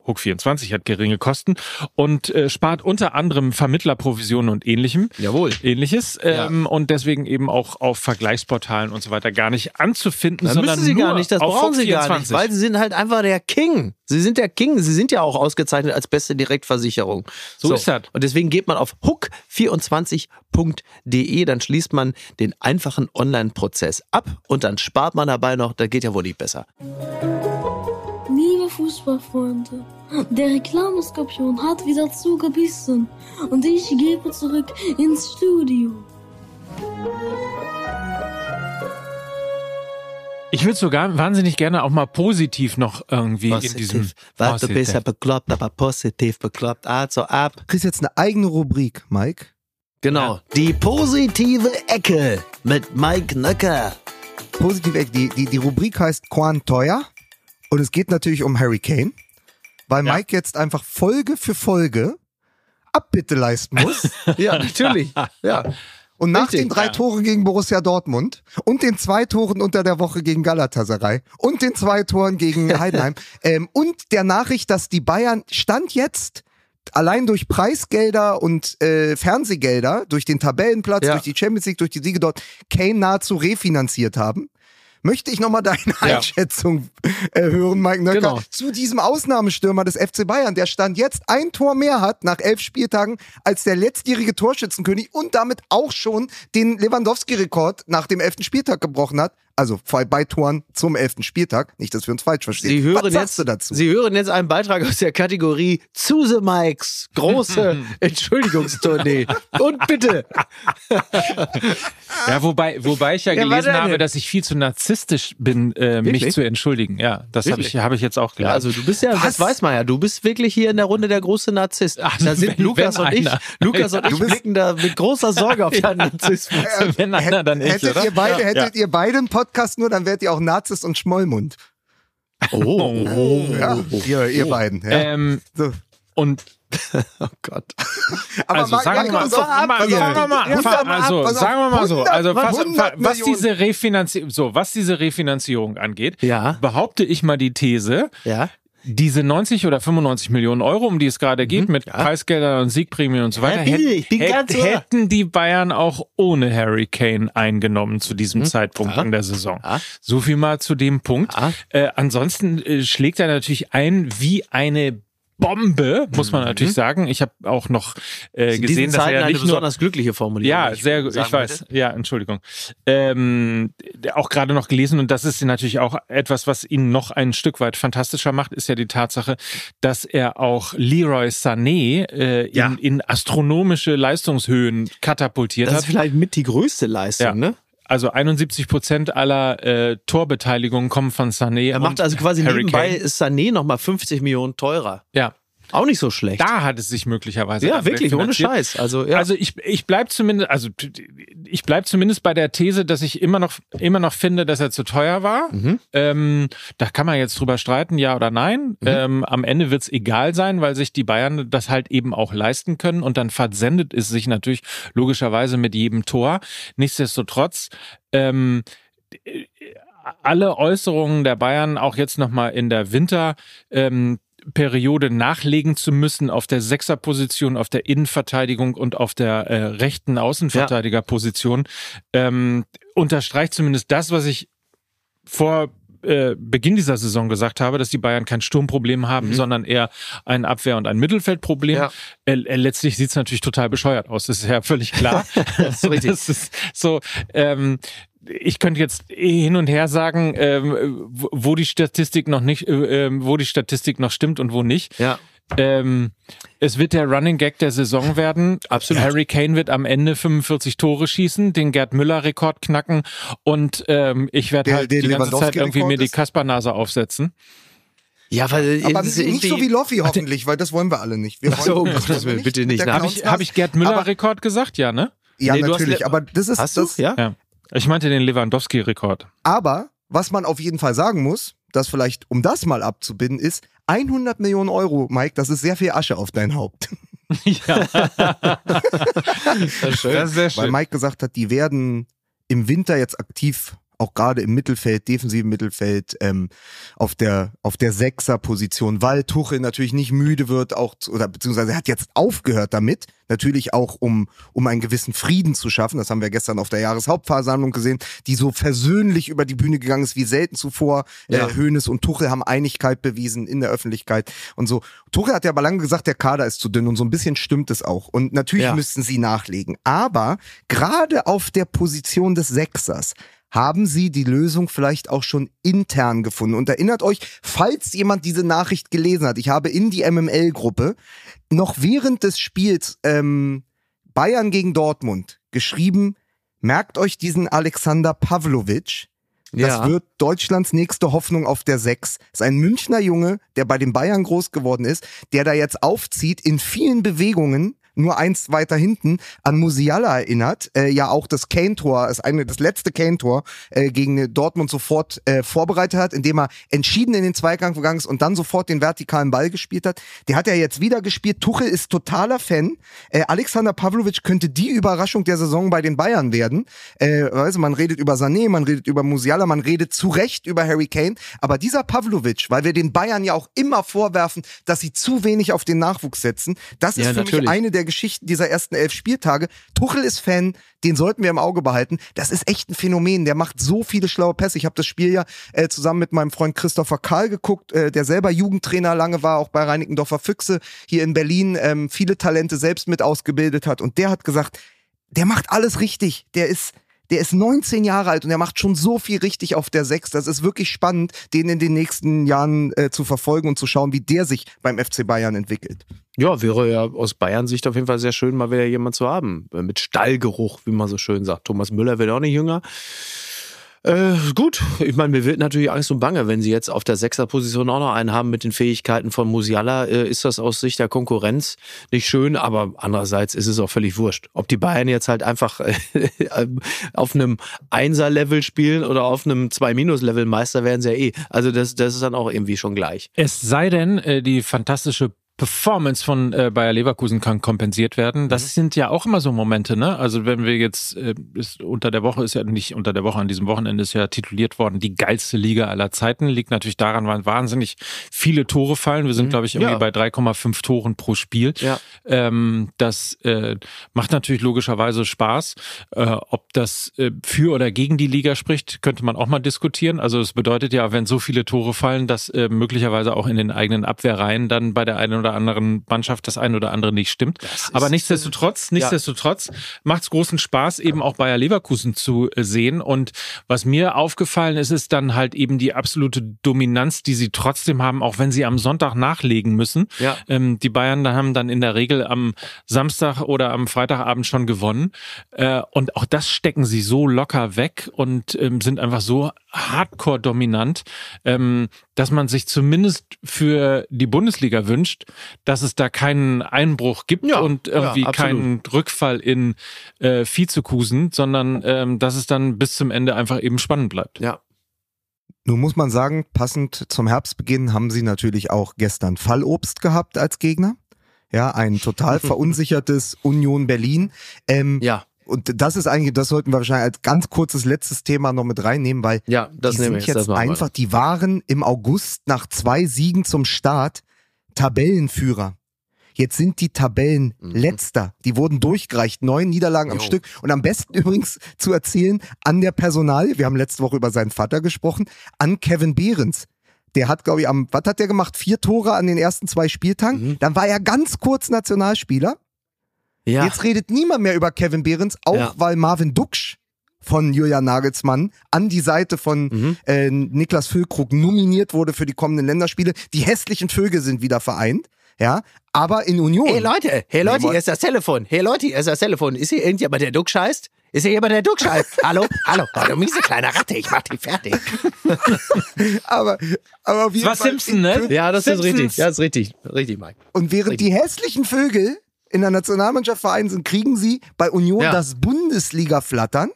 Hook 24 hat geringe Kosten und äh, spart unter anderem Vermittlerprovisionen und ähnlichem. Jawohl. Ähnliches ähm, und deswegen eben auch auf Vergleichsportalen und so weiter gar nicht anzufinden, Das sondern müssen sie nur gar nicht, das brauchen sie gar nicht, 24. weil sie sind halt einfach der King. Sie sind der King. Sie sind ja auch ausgezeichnet als beste Direktversicherung. So ist das. Und deswegen geht man auf hook24.de, dann schließt man den einfachen Online-Prozess ab und dann spart man dabei noch, da geht ja wohl nicht besser. Liebe Fußballfreunde, der Reklameskorpion hat wieder zugebissen und ich gebe zurück ins Studio. Ich würde sogar wahnsinnig gerne auch mal positiv noch irgendwie in diesem Positiv. Weil du Positiv. bist ja bekloppt, aber positiv bekloppt. Also ab. Du kriegst jetzt eine eigene Rubrik, Mike. Genau. Die positive Ecke mit Mike Nöcker. Positiv, äh, die, die, die Rubrik heißt Quan Teuer und es geht natürlich um Harry Kane, weil Ja. Mike jetzt einfach Folge für Folge Abbitte leisten muss. Ja, natürlich. Ja. Und nach Richtig, den drei ja. Toren gegen Borussia Dortmund und den zwei Toren unter der Woche gegen Galatasaray und den zwei Toren gegen Heidenheim ähm, und der Nachricht, dass die Bayern Stand jetzt allein durch Preisgelder und äh, Fernsehgelder, durch den Tabellenplatz, Ja. durch die Champions League, durch die Siege dort, Kane nahezu refinanziert haben. Möchte ich nochmal deine Ja. Einschätzung äh, hören, Mike Nöcker, Genau. zu diesem Ausnahmestürmer des FC Bayern, der Stand jetzt ein Tor mehr hat nach elf Spieltagen als der letztjährige Torschützenkönig und damit auch schon den Lewandowski-Rekord nach dem elften Spieltag gebrochen hat. Also zwei bei Toren zum elften Spieltag. Nicht, dass wir uns falsch verstehen. Sie hören Was sagst jetzt, du dazu? Sie hören jetzt einen Beitrag aus der Kategorie Zuse Mikes große Entschuldigungstournee. Und bitte. Ja, wobei, wobei ich ja, Ja, was gelesen habe, denn? dass ich viel zu narzisstisch bin, äh, mich zu entschuldigen. Ja, das habe ich, hab ich jetzt auch Ja, gelernt. also du bist ja, das weiß man ja, du bist wirklich hier in der Runde der große Narzisst. Ach, da sind wenn- Lukas wenn und ich. Lukas und Ja. ich blicken da mit großer Sorge auf deinen Narzissmus. Wenn einer, dann ich, hättet oder? ihr beide, Ja. hättet ihr beide einen Podcast nur, dann wärt ihr auch Nazis und Schmollmund. Oh, Ja, ihr, ihr beiden. Ja. Ähm, so. und oh Gott. Aber also sagen wir mal, sagen wir fa- also auf, sagen wir mal so, 100, also was, 100 was diese Refinanzierung, so was diese Refinanzierung angeht, Ja. behaupte ich mal die These, Ja. Diese 90 oder 95 Millionen Euro, um die es gerade geht, mit Preisgeldern und Siegprämien und so weiter, bitte, hätt- ich bin hätt- ganz ohr. hätten die Bayern auch ohne Harry Kane eingenommen zu diesem Zeitpunkt Ja. in der Saison. Ja. So viel mal zu dem Punkt. Ja. Äh, ansonsten äh, schlägt er natürlich ein wie eine Bombe, muss man natürlich sagen. Ich habe auch noch äh, gesehen, dass er ja eine nicht nur besonders glückliche Formulierung. ja, sehr gut. Ich weiß. würde. Ja, Entschuldigung. Ähm, auch gerade noch gelesen und das ist natürlich auch etwas, was ihn noch ein Stück weit fantastischer macht, ist ja die Tatsache, dass er auch Leroy Sané äh, Ja. in, in astronomische Leistungshöhen katapultiert Das ist hat. vielleicht mit die größte Leistung, Ja. ne? Also 71 Prozent aller äh, Torbeteiligungen kommen von Sané. Er macht also quasi Harry nebenbei Kane. ist Sané nochmal 50 Millionen teurer. Ja, Auch nicht so schlecht. da hat es sich möglicherweise ja, wirklich, ohne. Scheiß. Also, ja. Also ich, ich bleib zumindest, also ich bleib zumindest bei der These, dass ich immer noch, immer noch finde, dass er zu teuer war. Mhm. Ähm, da kann man jetzt drüber streiten, ja oder nein. Mhm. Ähm, am Ende wird's egal sein, weil sich die Bayern das halt eben auch leisten können und dann versendet es sich natürlich logischerweise mit jedem Tor. Nichtsdestotrotz, ähm, alle Äußerungen der Bayern auch jetzt nochmal in der Winter. Ähm, Periode nachlegen zu müssen auf der Sechserposition, auf der Innenverteidigung und auf der äh, rechten Außenverteidigerposition, ähm, unterstreicht zumindest das, was ich vor äh, Beginn dieser Saison gesagt habe, dass die Bayern kein Sturmproblem haben, Mhm. sondern eher ein Abwehr- und ein Mittelfeldproblem. Ja. Äh, äh, letztlich sieht es natürlich total bescheuert aus, das ist ja völlig klar. Das ist richtig. Das ist so, ähm, ich könnte jetzt hin und her sagen, ähm, wo- die Statistik noch nicht, äh, ähm, wo die Statistik noch stimmt und wo nicht. Ja. Ähm, es wird der Running Gag der Saison werden. Absolut. Harry Kane wird am Ende 45 Tore schießen, den Gerd Müller-Rekord knacken und ähm, ich werde halt die ganze Zeit irgendwie mir die? Kaspernase aufsetzen. Ja, weil Aber nicht so wie Loffi hoffentlich, weil das wollen wir alle nicht. Wir Ach so, wollen, um Gottes Willen, bitte nicht. Habe ich, hab ich Gerd Müller-Rekord gesagt? Ja, ne? Ja, Nee, du hast natürlich, aber das ist Hast du? das. Ja? Ja. Ich meinte den Lewandowski-Rekord. Aber was man auf jeden Fall sagen muss, das vielleicht, um das mal abzubinden, ist 100 Millionen Euro, Mike, das ist sehr viel Asche auf dein Haupt. ja, Das ist schön. das ist sehr Weil schön. Mike gesagt hat, die werden im Winter jetzt aktiv, auch gerade im Mittelfeld, defensiven Mittelfeld, ähm, auf der auf der Sechser-Position, weil Tuchel natürlich nicht müde wird, auch oder beziehungsweise er hat jetzt aufgehört damit, natürlich auch um um einen gewissen Frieden zu schaffen. Das haben wir gestern auf der Jahreshauptversammlung gesehen, die so versöhnlich über die Bühne gegangen ist wie selten zuvor. Ja. Äh, Hoeneß und Tuchel haben Einigkeit bewiesen in der Öffentlichkeit und so. Tuchel hat ja aber lange gesagt, der Kader ist zu dünn und so ein bisschen stimmt es auch. Und natürlich Ja. müssten sie nachlegen. Aber gerade auf der Position des Sechsers haben sie die Lösung vielleicht auch schon intern gefunden. Und erinnert euch, falls jemand diese Nachricht gelesen hat, ich habe in die MML-Gruppe noch während des Spiels ähm, Bayern gegen Dortmund geschrieben, merkt euch diesen Alexander Pavlovic, das Ja. wird Deutschlands nächste Hoffnung auf der Sechs. Ist ein Münchner Junge, der bei den Bayern groß geworden ist, der da jetzt aufzieht in vielen Bewegungen, nur eins weiter hinten, an Musiala erinnert. Äh, ja, auch das Kane-Tor, das, eine, das letzte Kane-Tor äh, gegen Dortmund sofort äh, vorbereitet hat, indem er entschieden in den Zweikampf gegangen ist und dann sofort den vertikalen Ball gespielt hat. Der hat ja jetzt wieder gespielt. Tuchel ist totaler Fan. Äh, Alexander Pavlovic könnte die Überraschung der Saison bei den Bayern werden. Äh, also man redet über Sané, man redet über Musiala, man redet zu Recht über Harry Kane. Aber dieser Pavlovic, weil wir den Bayern ja auch immer vorwerfen, dass sie zu wenig auf den Nachwuchs setzen, das ist Ja, für natürlich. mich eine der Geschichten dieser ersten elf Spieltage. Tuchel ist Fan, den sollten wir im Auge behalten. Das ist echt ein Phänomen. Der macht so viele schlaue Pässe. Ich habe das Spiel ja äh, zusammen mit meinem Freund Christopher Karl geguckt, äh, der selber Jugendtrainer lange war, auch bei Reinickendorfer Füchse hier in Berlin, ähm, viele Talente selbst mit ausgebildet hat. Und der hat gesagt, der macht alles richtig. Der ist, der ist 19 Jahre alt und er macht schon so viel richtig auf der 6. Das ist wirklich spannend, den in den nächsten Jahren äh, zu verfolgen und zu schauen, wie der sich beim FC Bayern entwickelt. Ja, wäre ja aus Bayern Sicht auf jeden Fall sehr schön, mal wieder jemand zu haben. Äh, Mit Stallgeruch, wie man so schön sagt. Thomas Müller wird auch nicht jünger. Äh, gut, ich meine, mir wird natürlich Angst und Bange, wenn sie jetzt auf der Sechserposition auch noch einen haben mit den Fähigkeiten von Musiala, äh, ist das aus Sicht der Konkurrenz nicht schön, aber andererseits ist es auch völlig wurscht. Ob die Bayern jetzt halt einfach äh, auf einem Einser-Level spielen oder auf einem Zwei-Minus-Level Meister werden sie ja eh. Also das, das ist dann auch irgendwie schon gleich. Es sei denn, äh, die fantastische Performance von äh, Bayer Leverkusen kann kompensiert werden. Das sind ja auch immer so Momente, ne? Also wenn wir jetzt äh, ist, unter der Woche ist ja nicht unter der Woche an diesem Wochenende ist ja tituliert worden die geilste Liga aller Zeiten liegt natürlich daran, weil wahnsinnig viele Tore fallen. Wir sind glaube ich irgendwie Ja. bei 3,5 Toren pro Spiel. Ja. Ähm, das äh, macht natürlich logischerweise Spaß. Äh, ob das äh, für oder gegen die Liga spricht, könnte man auch mal diskutieren. Also es bedeutet ja, wenn so viele Tore fallen, dass äh, möglicherweise auch in den eigenen Abwehrreihen dann bei der einen oder anderen Mannschaft das eine oder andere nicht stimmt. Aber nichtsdestotrotz, nichtsdestotrotz macht es großen Spaß, eben auch Bayer Leverkusen zu äh, sehen. Und was mir aufgefallen ist, ist dann halt eben die absolute Dominanz, die sie trotzdem haben, auch wenn sie am Sonntag nachlegen müssen. Ja. Ähm, die Bayern da haben dann in der Regel am Samstag oder am Freitagabend schon gewonnen. Äh, und auch das stecken sie so locker weg und ähm, sind einfach so hardcore dominant, ähm, dass man sich zumindest für die Bundesliga wünscht, dass es da keinen Einbruch gibt Ja, und irgendwie ja, keinen Rückfall in äh, Vizekusen, sondern ähm, dass es dann bis zum Ende einfach eben spannend bleibt. Ja. Nun muss man sagen, passend zum Herbstbeginn haben sie natürlich auch gestern Fallobst gehabt als Gegner. Ja, ein total verunsichertes Union Berlin. Ähm, Ja. Und das ist eigentlich, das sollten wir wahrscheinlich als ganz kurzes letztes Thema noch mit reinnehmen, weil Ja, das die sind wir jetzt. einfach, die waren im August nach zwei Siegen zum Start Tabellenführer. Jetzt sind die Tabellen letzter. Die wurden durchgereicht. Neun Niederlagen am Mhm. Jo. Stück. Und am besten übrigens zu erzählen an der Personal, wir haben letzte Woche über seinen Vater gesprochen, an Kevin Behrens. Der hat, glaube ich, am, was hat der gemacht? Vier Tore an den ersten zwei Spieltagen. Mhm. Dann war er ganz kurz Nationalspieler. Ja. Jetzt redet niemand mehr über Kevin Behrens, auch Ja. weil Marvin Duksch von Julian Nagelsmann an die Seite von Mhm. äh, Niklas Füllkrug nominiert wurde für die kommenden Länderspiele. Die hässlichen Vögel sind wieder vereint, ja, aber in Union. Hey Leute, hey Leute, Nee, hier ist das Telefon. Hey Leute, hier ist das Telefon. Ist hier irgendjemand, der Duck scheißt? Ist hier jemand, der Duck scheißt? hallo, hallo, oh, du miese kleine Ratte, ich mach die fertig. aber, aber auf jeden war Fall Simpson, ne? Ja, das ist Simpsons. richtig. Ja, das ist richtig. Richtig, Mike. Und während die hässlichen Vögel in der Nationalmannschaft vereint sind, kriegen sie bei Union Ja. das Bundesliga-Flattern.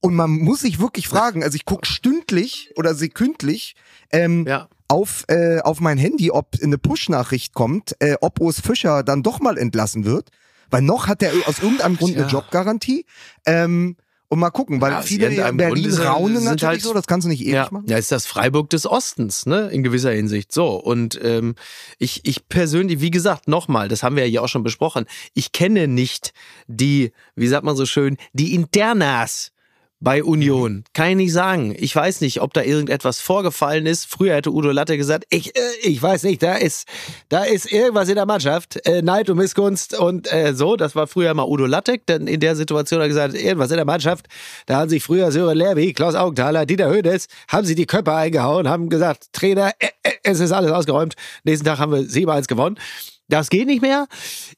Und man muss sich wirklich fragen, also ich gucke stündlich oder sekündlich ähm, Ja. auf, äh, auf mein Handy, ob eine Push-Nachricht kommt, äh, ob Urs Fischer dann doch mal entlassen wird. Weil noch hat er aus irgendeinem Grund eine Ja. Jobgarantie. Ähm, und mal gucken, weil Ja, viele in Berlin er- raunen sind natürlich halt- so, das kannst du nicht ewig Ja, machen. ja, ist das Freiburg des Ostens, ne, in gewisser Hinsicht. So, und ähm, ich, ich persönlich, wie gesagt, nochmal, das haben wir ja hier auch schon besprochen, ich kenne nicht die, wie sagt man so schön, die Internas bei Union. Kann ich nicht sagen. Ich weiß nicht, ob da irgendetwas vorgefallen ist. Früher hätte Udo Latte gesagt, ich, äh, ich weiß nicht, da ist, da ist irgendwas in der Mannschaft, äh, Neid und Missgunst und äh, so. Das war früher mal Udo Lattek, denn in der Situation hat er gesagt, irgendwas in der Mannschaft. Da haben sich früher Sören Lerby, Klaus Augenthaler, Dieter Hönes, haben sie die Köpfe eingehauen, haben gesagt, Trainer, äh, äh, es ist alles ausgeräumt. Nächsten Tag haben wir 7-1 gewonnen. Das geht nicht mehr.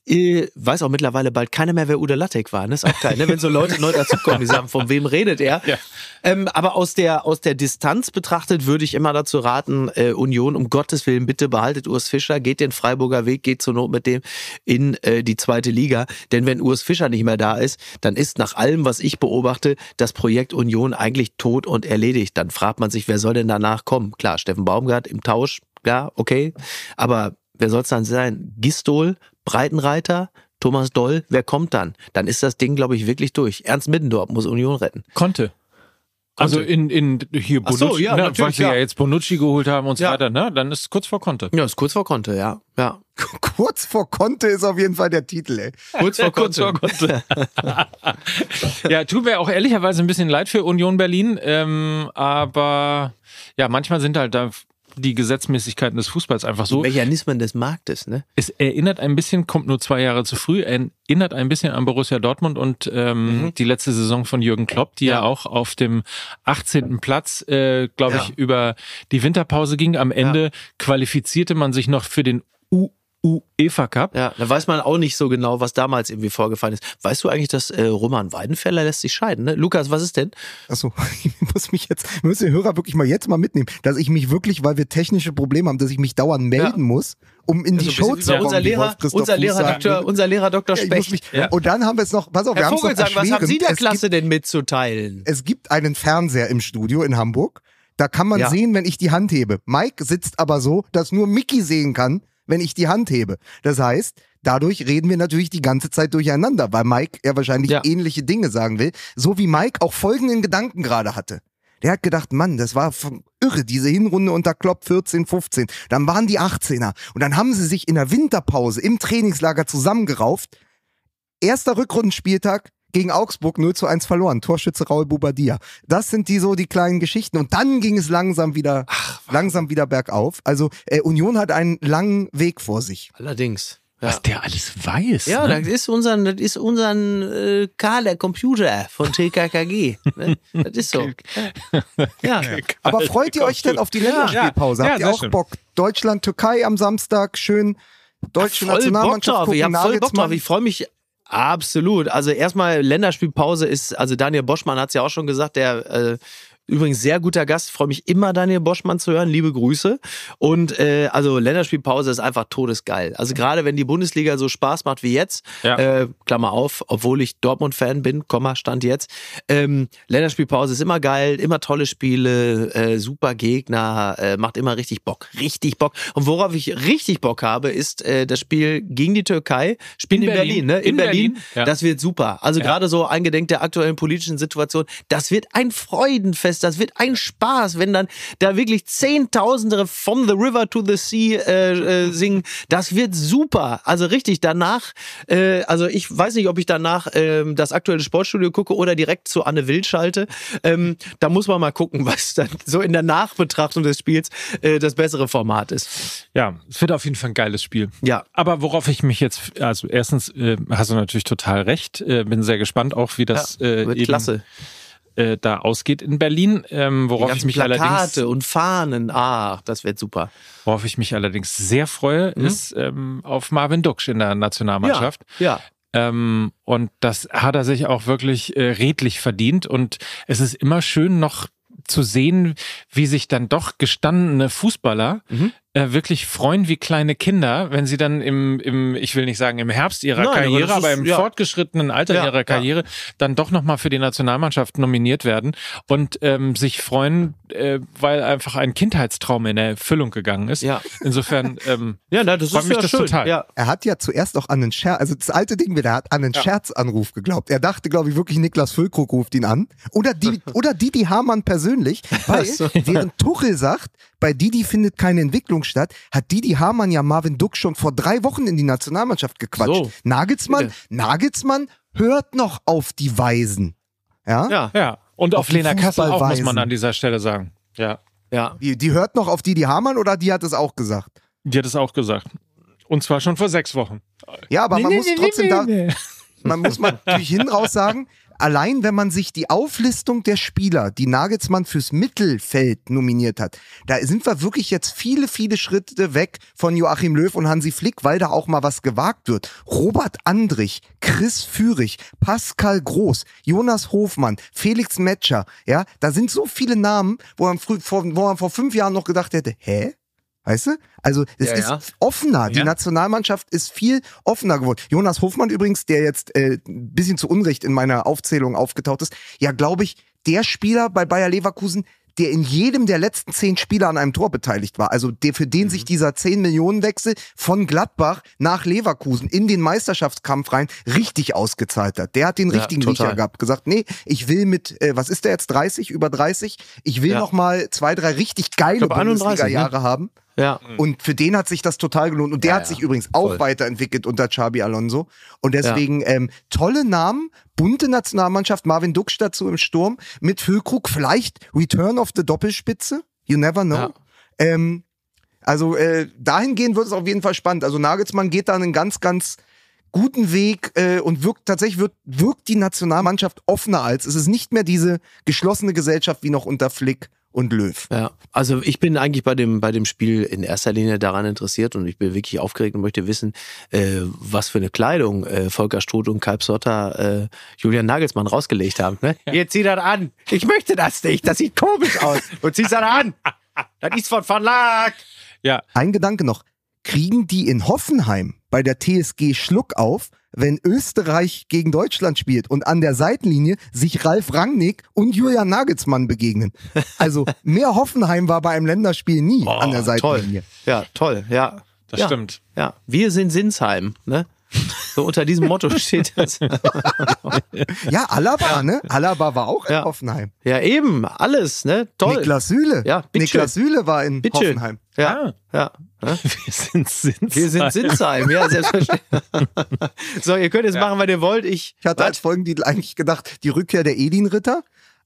Äh, weiß auch mittlerweile bald keiner mehr, wer Udo Lattek war. Das ist auch geil, ne? wenn so Leute neu dazukommen, die sagen, von wem redet er? Ja. Ähm, aber aus der, aus der Distanz betrachtet würde ich immer dazu raten, äh, Union, um Gottes Willen, bitte behaltet Urs Fischer, geht den Freiburger Weg, geht zur Not mit dem in äh, die zweite Liga. Denn wenn Urs Fischer nicht mehr da ist, dann ist nach allem, was ich beobachte, das Projekt Union eigentlich tot und erledigt. Dann fragt man sich, wer soll denn danach kommen? Klar, Steffen Baumgart im Tausch, ja, okay. Aber wer soll es dann sein? Gistol, Breitenreiter, Thomas Doll, wer kommt dann? Dann ist das Ding, glaube ich, wirklich durch. Ernst Middendorf muss Union retten. Konnte. Also in, in hier Ach so, Bonucci, ja, ne, natürlich, weil sie ja. ja. jetzt Bonucci geholt haben und so Ja. weiter, ne? Dann ist es kurz vor Konte. Ja, ist kurz vor Konte, ja. Ja. Kurz vor Konte ist auf jeden Fall der Titel, ey. Kurz vor Kurz Konte. vor Konte. ja, tut mir auch ehrlicherweise ein bisschen leid für Union Berlin, ähm, aber ja, manchmal sind halt da die Gesetzmäßigkeiten des Fußballs einfach so. Mechanismen des Marktes, ne? Es erinnert ein bisschen, kommt nur zwei Jahre zu früh, erinnert ein bisschen an Borussia Dortmund und ähm, die letzte Saison von Jürgen Klopp, die ja, Mhm. Ja. auch auf dem 18. Platz, äh, glaube Ja. ich, über die Winterpause ging. Am Ende qualifizierte man sich noch für den U UEFA Cup. Ja, da weiß man auch nicht so genau, was damals irgendwie vorgefallen ist. Weißt du eigentlich, dass äh, Roman Weidenfeller lässt sich scheiden, ne? Lukas, was ist denn? Achso, ich muss mich jetzt, müssen die Hörer wirklich mal jetzt mal mitnehmen, dass ich mich wirklich, weil wir technische Probleme haben, dass ich mich dauernd melden muss, um in die So ein bisschen Show zu kommen. unser Lehrer, unser Lehrer, Doktor, unser Lehrer Dr. Ja, Specht. mich, Und dann haben wir es noch, pass auf, wir Herr haben es noch was haben Sie der erschwerend. Klasse es gibt, denn mitzuteilen? es gibt einen Fernseher im Studio in Hamburg, da kann man Ja. sehen, wenn ich die Hand hebe. Mike sitzt aber so, dass nur Mickey sehen kann, wenn ich die Hand hebe. Das heißt, dadurch reden wir natürlich die ganze Zeit durcheinander, weil Mike ja wahrscheinlich Ja. ähnliche Dinge sagen will. So wie Mike auch folgenden Gedanken gerade hatte. Der hat gedacht, Mann, das war irre, diese Hinrunde unter Klopp 14, 15. Dann waren die 18er. Und dann haben sie sich in der Winterpause im Trainingslager zusammengerauft. Erster Rückrundenspieltag gegen Augsburg 0 zu 1 verloren. Torschütze Raul Bubadia. Das sind die so die kleinen Geschichten. Und dann ging es langsam wieder, langsam wieder bergauf. Also äh, Union hat einen langen Weg vor sich. Allerdings. Ja. Was der alles weiß. Ja, ne? das ist unser, das ist unser äh, Karl, der Computer von TKKG. ne? Das ist so. Ja. ja. Aber freut ihr euch denn auf die Länderspielpause? Ja, Habt ja, ihr auch schön. Bock? Deutschland, Türkei am Samstag, schön deutsche voll Bock Nationalmannschaft drauf. Ich gucken, habe voll Bock drauf. Nagelsmann. Ich freue mich absolut. Also erstmal Länderspielpause ist, also Daniel Boschmann hat es ja auch schon gesagt, der äh, Übrigens sehr guter Gast, freue mich immer Daniel Boschmann zu hören, liebe Grüße. Und äh, also Länderspielpause ist einfach todesgeil. Also gerade wenn die Bundesliga so Spaß macht wie jetzt, Ja. äh, Klammer auf, obwohl ich Dortmund-Fan bin, Komma, Stand jetzt. Ähm, Länderspielpause ist immer geil, immer tolle Spiele, äh, super Gegner, äh, macht immer richtig Bock, richtig Bock. Und worauf ich richtig Bock habe, ist äh, das Spiel gegen die Türkei, Spielen in, In Berlin, Berlin. ne? In, In Berlin. Berlin, ja. Das wird super. Also gerade so eingedenk der aktuellen politischen Situation, das wird ein Freudenfest, das wird ein Spaß, wenn dann da wirklich Zehntausende from the river to the sea äh, äh, singen. Das wird super. Also richtig danach, äh, also ich weiß nicht, ob ich danach ähm, das aktuelle Sportstudio gucke oder direkt zu Anne Will schalte. Ähm, da muss man mal gucken, was dann so in der Nachbetrachtung des Spiels äh, das bessere Format ist. Ja, es wird auf jeden Fall ein geiles Spiel. Ja. Aber worauf ich mich jetzt, also erstens äh, hast du natürlich total recht, äh, bin sehr gespannt auch, wie das äh, Wird eben klasse. Äh, da ausgeht in Berlin. Ähm, worauf ich mich allerdings Plakate und Fahnen, ach, das wird super. Worauf ich mich allerdings sehr freue, ist ähm, auf Marvin Duksch in der Nationalmannschaft. Ja. Ähm, und das hat er sich auch wirklich äh, redlich verdient. Und es ist immer schön noch zu sehen, wie sich dann doch gestandene Fußballer Mhm. Äh, wirklich freuen wie kleine Kinder, wenn sie dann im, im ich will nicht sagen im Herbst ihrer Nein, aber Karriere, aber, ist- im ja. fortgeschrittenen Alter Ja, ihrer ja. Karriere dann doch nochmal für die Nationalmannschaft nominiert werden und ähm, sich freuen, äh, weil einfach ein Kindheitstraum in Erfüllung gegangen ist. Ja. Insofern ähm, Ja, na, das Freut ist mich ja das schön. total. Ja. Er hat ja zuerst auch an einen Scherz, also das alte Ding wieder, er hat an einen Scherzanruf geglaubt. Er dachte, glaube ich, wirklich Niklas Füllkrug ruft ihn an. Oder, die, oder Didi Hamann persönlich, weil während Tuchel sagt, bei Didi findet keine Entwicklung statt, hat Didi Hamann ja Marvin Duck schon vor drei Wochen in die Nationalmannschaft gequatscht. So. Nagelsmann. Nagelsmann hört noch auf die Weisen. Ja? Ja. ja. Und Auf auf, Lena Kassel auch, muss man an dieser Stelle sagen. Ja. Ja. Die, die hört noch auf Didi Hamann oder die hat es auch gesagt? Die hat es auch gesagt. Und zwar schon vor sechs Wochen. Ja, aber man muss trotzdem da, nee. man muss mal natürlich hinraus sagen, allein wenn man sich die Auflistung der Spieler, die Nagelsmann fürs Mittelfeld nominiert hat, da sind wir wirklich jetzt viele, viele Schritte weg von Joachim Löw und Hansi Flick, weil da auch mal was gewagt wird. Robert Andrich, Chris Führig, Pascal Groß, Jonas Hofmann, Felix Metscher, ja, da sind so viele Namen, wo man, früh, wo man vor fünf Jahren noch gedacht hätte, hä? Weißt du? Also es Ja, ist ja. offener. Die Ja. Nationalmannschaft ist viel offener geworden. Jonas Hofmann übrigens, der jetzt äh, ein bisschen zu Unrecht in meiner Aufzählung aufgetaucht ist, ja, glaube ich, der Spieler bei Bayer Leverkusen, der in jedem der letzten zehn Spiele an einem Tor beteiligt war. Also der, für den sich dieser 10 Millionen Wechsel von Gladbach nach Leverkusen in den Meisterschaftskampf rein richtig ausgezahlt hat. Der hat den Ja, richtigen total. Riecher gehabt. Gesagt, nee, ich will mit, äh, was ist der jetzt, 30, über 30? Ich will Ja. noch mal zwei, drei richtig geile 31, Bundesliga-Jahre haben. Ja. Und für den hat sich das total gelohnt. Und der Ja, hat ja. sich übrigens auch Voll. weiterentwickelt unter Xabi Alonso. Und deswegen ähm, tolle Namen, bunte Nationalmannschaft, Marvin Duksch dazu im Sturm, mit Füllkrug, vielleicht Return of the Doppelspitze. You never know. Ja. Ähm, also äh, dahingehend wird es auf jeden Fall spannend. Also Nagelsmann geht da einen ganz, ganz guten Weg äh, und wirkt tatsächlich wird, wirkt die Nationalmannschaft offener als. Es ist nicht mehr diese geschlossene Gesellschaft wie noch unter Flick und Löw. Ja, also ich bin eigentlich bei dem, bei dem Spiel in erster Linie daran interessiert und ich bin wirklich aufgeregt und möchte wissen, äh, was für eine Kleidung äh, Volker Struth und Kalb Sotter äh, Julian Nagelsmann rausgelegt haben. Ne? Jetzt zieh das an. Ich möchte das nicht. Das sieht komisch aus. Und zieh's dann an. Das ist von Verlag. Ja, Ein Gedanke noch. Kriegen die in Hoffenheim bei der TSG Schluck auf, wenn Österreich gegen Deutschland spielt und an der Seitenlinie sich Ralf Rangnick und Julian Nagelsmann begegnen? Also mehr Hoffenheim war bei einem Länderspiel nie an der toll. Seitenlinie. Ja, toll. Ja, das ja. stimmt. Ja, wir sind Sinsheim. Ne? So unter diesem Motto steht das. Ja, Alaba, ne? Alaba war auch in Ja. Hoffenheim. Ja, eben. Alles. Ne? Toll. Niklas Süle. Ja, bitteschön. Niklas Süle war in Bitteschön. Hoffenheim. Ja, ja. Ne? Wir sind Sinsheim. Wir sind Sinsheim, ja, selbstverständlich. so, ihr könnt jetzt machen, was ihr wollt. Ich, Ich hatte als Folgentitel eigentlich gedacht, die Rückkehr der Edin-Ritter.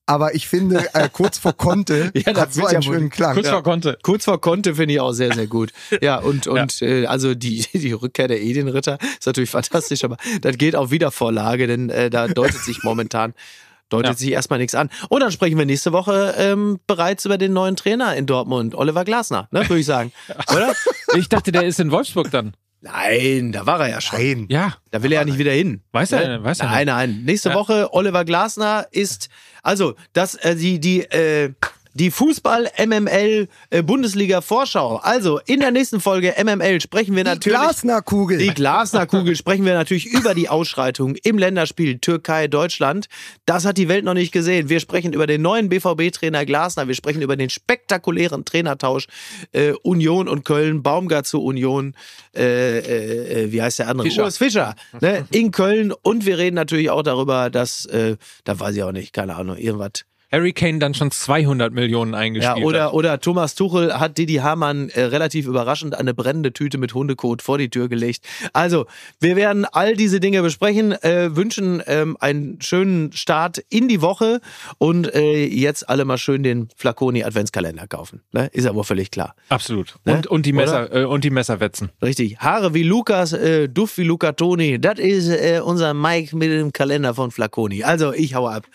Aber ich finde, äh, kurz vor Konte Ja, das hat so ja einen schönen Klang. Kurz vor Konte. Kurz vor Konte finde ich auch sehr, sehr gut. Ja, und, und Äh, also die, die Rückkehr der Edienritter ist natürlich fantastisch, aber das geht auf Wiedervorlage, denn äh, da deutet sich momentan deutet Ja. sich erstmal nichts an. Und dann sprechen wir nächste Woche ähm, bereits über den neuen Trainer in Dortmund, Oliver Glasner, ne, würde ich sagen. Oder? Ich dachte, der ist in Wolfsburg dann. Nein, da war er ja schon. Nein. Ja, Da will er ja nicht wieder hin. weiß er, weiß er Nein, nicht. nein. Nächste Ja. Woche Oliver Glasner ist also das äh, die die äh, die Fußball MML äh, Bundesliga Vorschau. Also in der nächsten Folge MML sprechen wir Die natürlich Glasner-Kugel. die Glasner-Kugel sprechen wir natürlich über die Ausschreitung im Länderspiel Türkei-Deutschland. Das hat die Welt noch nicht gesehen. Wir sprechen über den neuen BVB-Trainer Glasner. Wir sprechen über den spektakulären Trainertausch äh, Union und Köln. Baumgart zu Union. Äh, äh, äh, wie heißt der andere? Fischer. Urs Fischer. Ne? In Köln. Und wir reden natürlich auch darüber, dass, äh, da weiß ich auch nicht, keine Ahnung, irgendwas Harry Kane dann schon 200 Millionen ja, eingespielt oder, hat. oder Thomas Tuchel hat Didi Hamann äh, relativ überraschend eine brennende Tüte mit Hundekot vor die Tür gelegt. Also, wir werden all diese Dinge besprechen, äh, wünschen ähm, einen schönen Start in die Woche und äh, jetzt alle mal schön den Flaconi Adventskalender kaufen. Ne? Ist aber völlig klar. Absolut. Ne? Und, und, die Messer, äh, und die Messerwetzen. Richtig. Haare wie Lukas, äh, Duft wie Luca Toni. Das ist äh, unser Mike mit dem Kalender von Flaconi. Also, ich hau ab.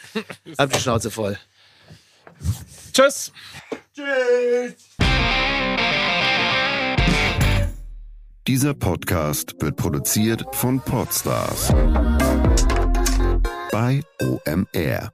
Hab die Schnauze voll. Tschüss. Dieser Podcast wird produziert von Podstars bei OMR.